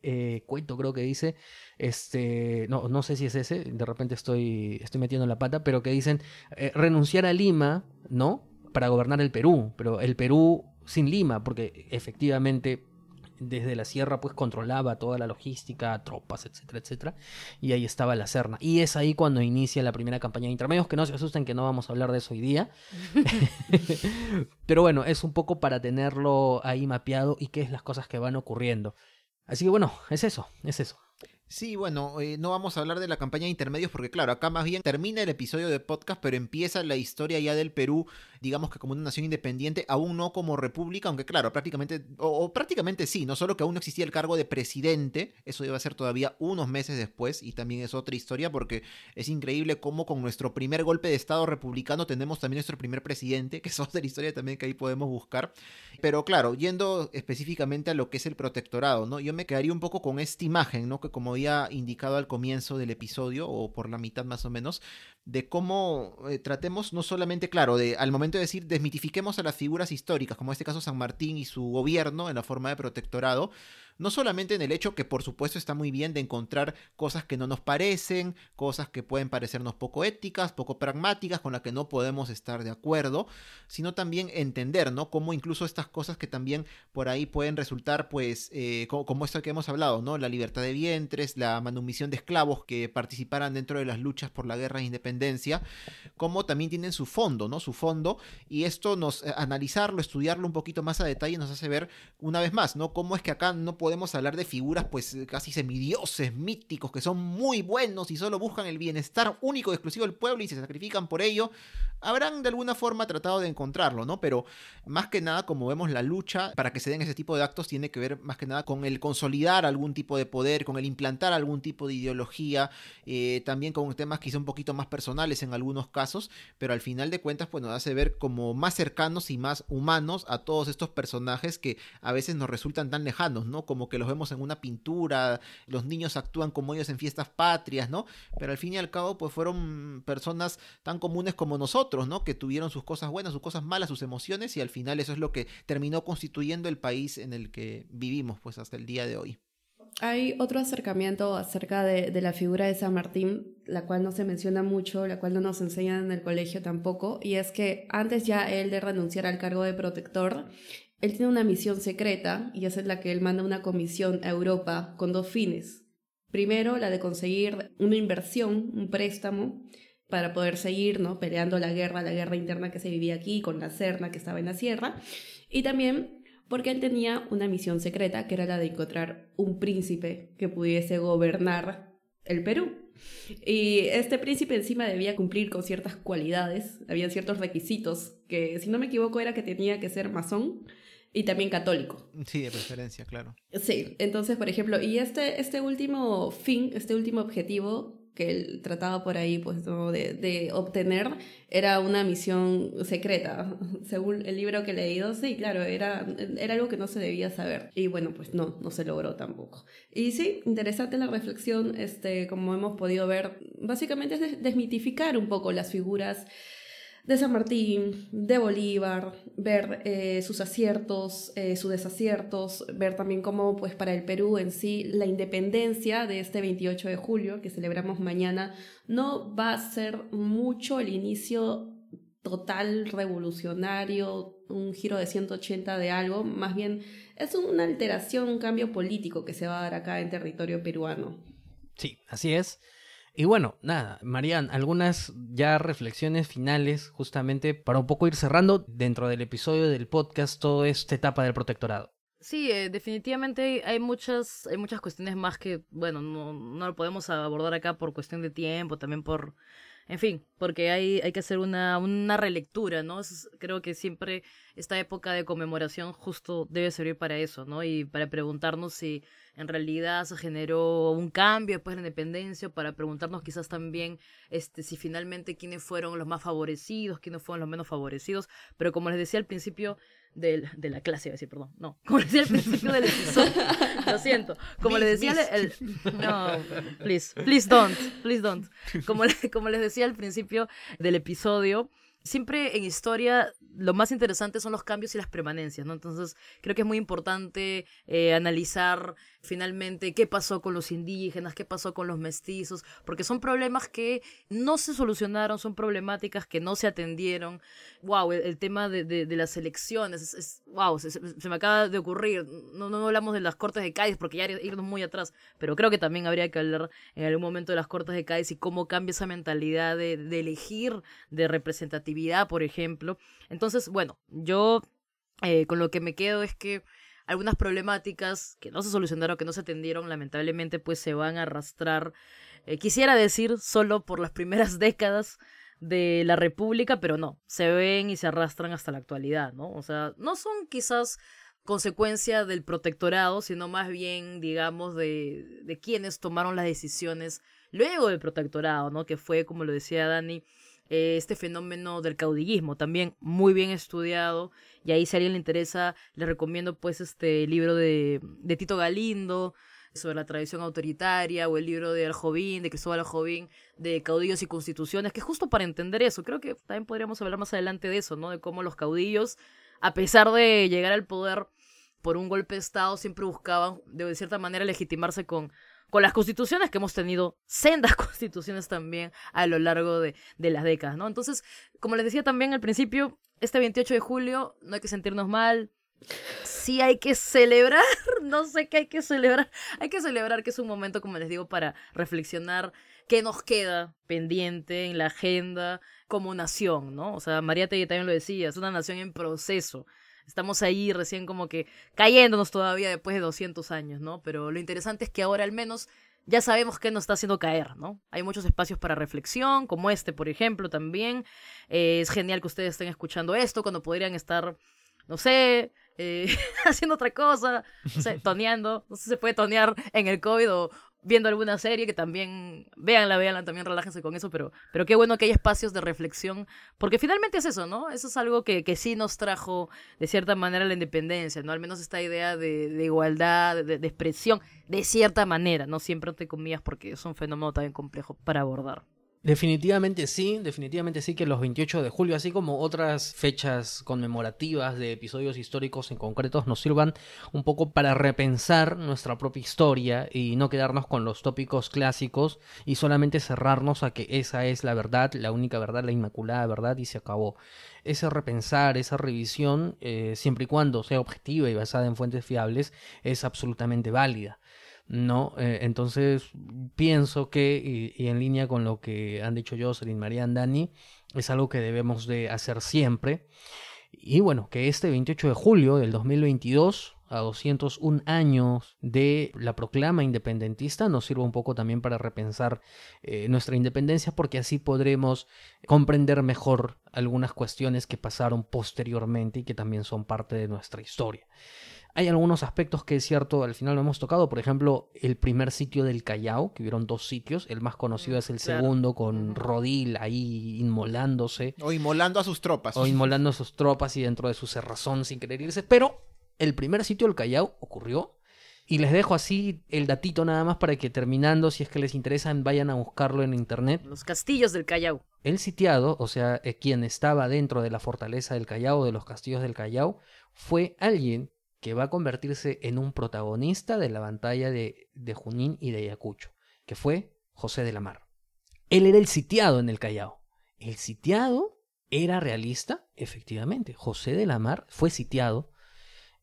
eh, Cuento, creo que dice, este, no, no sé si es ese, de repente estoy, estoy metiendo la pata, pero que dicen eh, renunciar a Lima, ¿no? Para gobernar el Perú, pero el Perú sin Lima, porque efectivamente desde la sierra pues controlaba toda la logística, tropas, etcétera, etcétera. Y ahí estaba la Serna. Y es ahí cuando inicia la primera campaña de intermedios, que no se asusten que no vamos a hablar de eso hoy día. Pero bueno, es un poco para tenerlo ahí mapeado y qué es las cosas que van ocurriendo. Así que bueno, es eso, es eso. Sí, bueno, eh, no vamos a hablar de la campaña de intermedios porque claro, acá más bien termina el episodio de podcast, pero empieza la historia ya del Perú, digamos que como una nación independiente, aún no como república, aunque claro, prácticamente, o, prácticamente sí, no solo que aún no existía el cargo de presidente, eso iba a ser todavía unos meses después, y también es otra historia porque es increíble cómo con nuestro primer golpe de Estado republicano tenemos también nuestro primer presidente, que es otra historia también que ahí podemos buscar. Pero claro, yendo específicamente a lo que es el protectorado, ¿no? Yo me quedaría un poco con esta imagen, ¿no? Que como había indicado al comienzo del episodio, o por la mitad más o menos, de cómo eh, tratemos no solamente, claro, de al momento de decir desmitifiquemos a las figuras históricas, como en este caso San Martín y su gobierno en la forma de protectorado, no solamente en el hecho que por supuesto está muy bien de encontrar cosas que no nos parecen, cosas que pueden parecernos poco éticas, poco pragmáticas, con las que no podemos estar de acuerdo, sino también entender, ¿no? Cómo incluso estas cosas que también por ahí pueden resultar, pues, eh, como, esto que hemos hablado, ¿no? La libertad de vientres, la manumisión de esclavos que participaran dentro de las luchas por la guerra de independencia, como también tienen su fondo, ¿no? Su fondo, y esto nos, eh, analizarlo, estudiarlo un poquito más a detalle nos hace ver una vez más, ¿no? Cómo es que acá no podemos podemos hablar de figuras pues casi semidioses, míticos, que son muy buenos y solo buscan el bienestar único y exclusivo del pueblo y se sacrifican por ello, habrán de alguna forma tratado de encontrarlo, ¿no? Pero más que nada, como vemos, la lucha para que se den ese tipo de actos tiene que ver más que nada con el consolidar algún tipo de poder, con el implantar algún tipo de ideología, eh, también con temas quizá un poquito más personales en algunos casos, pero al final de cuentas pues nos hace ver como más cercanos y más humanos a todos estos personajes que a veces nos resultan tan lejanos, ¿no? Como como que los vemos en una pintura, los niños actúan como ellos en fiestas patrias, ¿no? Pero al fin y al cabo, pues fueron personas tan comunes como nosotros, ¿no? Que tuvieron sus cosas buenas, sus cosas malas, sus emociones y al final eso es lo que terminó constituyendo el país en el que vivimos, pues hasta el día de hoy. Hay otro acercamiento acerca de, la figura de San Martín, la cual no se menciona mucho, la cual no nos enseñan en el colegio tampoco, y es que antes ya él de renunciar al cargo de protector, él tiene una misión secreta y esa es la que él manda una comisión a Europa con dos fines. Primero, la de conseguir una inversión, un préstamo, para poder seguir ¿no? peleando la guerra, la guerra interna que se vivía aquí con la Serna que estaba en la sierra. Y también porque él tenía una misión secreta que era la de encontrar un príncipe que pudiese gobernar el Perú. Y este príncipe encima debía cumplir con ciertas cualidades, había ciertos requisitos que, si no me equivoco, era que tenía que ser masón y también católico. Sí, de preferencia, claro. Sí, entonces, por ejemplo, y este, este último fin, este último objetivo que él trataba por ahí pues, ¿no? de, de, obtener era una misión secreta. Según el libro que he leído, sí, claro, era, era algo que no se debía saber. Y bueno, pues no, no se logró tampoco. Y sí, interesante la reflexión, este, como hemos podido ver, básicamente es desmitificar un poco las figuras de San Martín, de Bolívar, ver eh, sus aciertos, eh, sus desaciertos, ver también cómo pues para el Perú en sí la independencia de este 28 de julio que celebramos mañana no va a ser mucho el inicio total revolucionario, un giro de 180 de algo, más bien es una alteración, un cambio político que se va a dar acá en territorio peruano. Sí, así es. Y bueno, nada, Marian, algunas ya reflexiones finales justamente para un poco ir cerrando dentro del episodio del podcast toda esta etapa del protectorado. Sí, eh, definitivamente hay muchas, hay muchas cuestiones más que, bueno, no, no lo podemos abordar acá por cuestión de tiempo, también por, en fin, porque hay, hay que hacer una, una relectura, ¿no? creo que siempre esta época de conmemoración justo debe servir para eso, ¿no? Y para preguntarnos si en realidad se generó un cambio después de la independencia, para preguntarnos quizás también este, si finalmente quiénes fueron los más favorecidos, quiénes fueron los menos favorecidos, pero como les decía al principio, de, de la clase, iba a decir, perdón, no, como les decía al principio del episodio, lo siento, como les decía, el, no, please, please don't, please don't, como, como les decía al principio del episodio, siempre en historia lo más interesante son los cambios y las permanencias, ¿no? Entonces creo que es muy importante eh, analizar finalmente qué pasó con los indígenas, qué pasó con los mestizos, porque son problemas que no se solucionaron, son problemáticas que no se atendieron. Wow, el, tema de, de, las elecciones, es, wow, se, me acaba de ocurrir. No, no hablamos de las Cortes de Cádiz porque ya irnos muy atrás, pero creo que también habría que hablar en algún momento de las Cortes de Cádiz y cómo cambia esa mentalidad de, de elegir, de representatividad, por ejemplo. Entonces, bueno, yo eh, con lo que me quedo es que algunas problemáticas que no se solucionaron, que no se atendieron, lamentablemente pues se van a arrastrar, eh, quisiera decir, solo por las primeras décadas de la República, pero no, se ven y se arrastran hasta la actualidad, ¿no? O sea, no son quizás consecuencia del protectorado, sino más bien, digamos, de, de quienes tomaron las decisiones luego del protectorado, ¿no? Que fue, como lo decía Dani, eh, este fenómeno del caudillismo, también muy bien estudiado. Y ahí si alguien le interesa, le recomiendo pues este libro de, de Tito Galindo sobre la tradición autoritaria o el libro de Aljovín, de Cristóbal Aljovín, de caudillos y constituciones, que justo para entender eso, creo que también podríamos hablar más adelante de eso, ¿no? De cómo los caudillos, a pesar de llegar al poder por un golpe de Estado, siempre buscaban, de cierta manera, legitimarse con, con las constituciones que hemos tenido, sendas constituciones también a lo largo de, de, las décadas, ¿no? Entonces, como les decía también al principio, este 28 de julio no hay que sentirnos mal, sí hay que celebrar, no sé qué hay que celebrar, hay que celebrar que es un momento, como les digo, para reflexionar qué nos queda pendiente en la agenda como nación, ¿no? O sea, María Tegui también lo decía, es una nación en proceso. Estamos ahí recién como que cayéndonos todavía después de 200 años, ¿no? Pero lo interesante es que ahora al menos ya sabemos qué nos está haciendo caer, ¿no? Hay muchos espacios para reflexión, como este, por ejemplo, también. Eh, es genial que ustedes estén escuchando esto cuando podrían estar, no sé, eh, haciendo otra cosa, no sé, toneando. No sé si se puede tonear en el COVID o, viendo alguna serie, que también, véanla, véanla, también relájense con eso, pero, pero qué bueno que hay espacios de reflexión, porque finalmente es eso, ¿no? Eso es algo que, que sí nos trajo de cierta manera la independencia, ¿no? Al menos esta idea de, igualdad, de, de, expresión, de cierta manera, no siempre te comillas, porque es un fenómeno también complejo para abordar. Definitivamente sí, definitivamente sí que los 28 de julio, así como otras fechas conmemorativas de episodios históricos en concretos, nos sirvan un poco para repensar nuestra propia historia y no quedarnos con los tópicos clásicos y solamente cerrarnos a que esa es la verdad, la única verdad, la inmaculada verdad y se acabó. Ese repensar, esa revisión, eh, siempre y cuando sea objetiva y basada en fuentes fiables, es absolutamente válida. ¿No? Eh, entonces pienso que, y, en línea con lo que han dicho Jocelyn, María Dani, es algo que debemos de hacer siempre. Y bueno, que este 28 de julio del 2022, a 201 años de la proclama independentista, nos sirva un poco también para repensar eh, nuestra independencia, porque así podremos comprender mejor algunas cuestiones que pasaron posteriormente y que también son parte de nuestra historia. Hay algunos aspectos que es cierto, al final lo hemos tocado, por ejemplo, el primer sitio del Callao, que hubieron dos sitios, el más conocido es el Claro. segundo, con. Rodil ahí inmolándose, O inmolando a sus tropas. o inmolando a sus tropas y dentro de su cerrazón sin querer irse, pero el primer sitio del Callao ocurrió. Y les dejo así el datito nada más para que terminando, si es que les interesan, vayan a buscarlo en internet. Los castillos del Callao. El sitiado, o sea, eh, quien estaba dentro de la fortaleza del Callao, de los castillos del Callao, fue alguien que va a convertirse en un protagonista de la batalla de, de Junín y de Ayacucho, que fue José de la Mar. Él era el sitiado en el Callao. El sitiado era realista, efectivamente. José de la Mar fue sitiado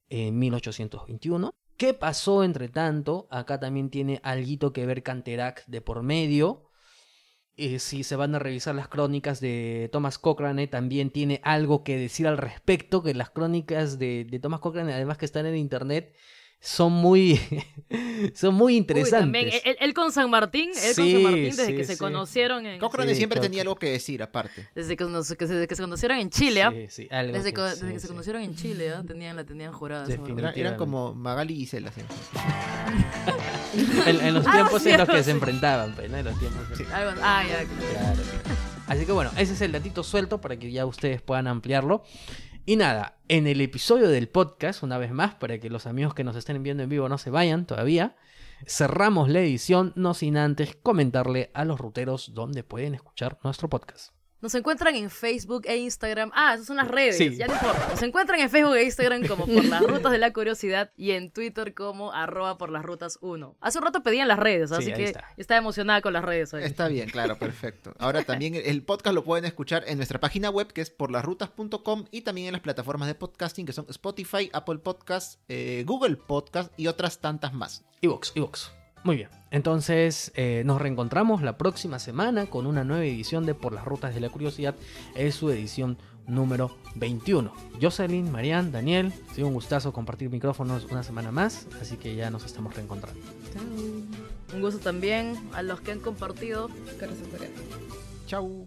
en 1821. ¿Qué pasó entre tanto? Acá también tiene algo que ver Canterac de por medio. Eh, si se van a revisar las crónicas de Thomas Cochrane, también tiene algo que decir al respecto, que las crónicas de, de Thomas Cochrane, además que están en internet, son muy, son muy Uy, interesantes. también, él, él con San Martín, él con San Martín desde sí, que se conocieron en... Cochrane Sí, siempre creo tenía que- algo que decir aparte. Desde que, nos- que desde que se conocieron en Chile, ¿ah? Sí, sí, algo Desde, que- que, desde sí, que se sí. conocieron en Chile, ¿ah? tenían, la tenían jurada. barbaridad. Eran, como Magali y Gisela. sí. En, en los Ah, tiempos en los que se enfrentaban, pues, ¿no? En los tiempos. Sí. Algo- ah, ya, claro. Claro. Así que bueno, ese es el datito suelto para que ya ustedes puedan ampliarlo. Y nada, en el episodio del podcast, una vez más, para que los amigos que nos estén viendo en vivo no se vayan todavía, cerramos la edición, no sin antes comentarle a los ruteros dónde pueden escuchar nuestro podcast. Nos encuentran en Facebook e Instagram. Ah, esas son las redes, Sí. ya no importa. Nos encuentran en Facebook e Instagram como por las rutas de la curiosidad y en Twitter como arroba por las rutas 1. Hace un rato pedían las redes, Sí, así que está. estaba emocionada con las redes hoy. Está bien, claro, perfecto. Ahora también el podcast lo pueden escuchar en nuestra página web que es porlasrutas.com y también en las plataformas de podcasting que son Spotify, Apple Podcasts, eh, Google Podcast y otras tantas más. Evox, Evox. Muy bien. Entonces eh, nos reencontramos la próxima semana con una nueva edición de Por las Rutas de la Curiosidad. Es su edición número 21. Jocelyn, Marian, Daniel, ha sido un gustazo compartir micrófonos una semana más. Así que ya nos estamos reencontrando. Un gusto también a los que han compartido. Chau.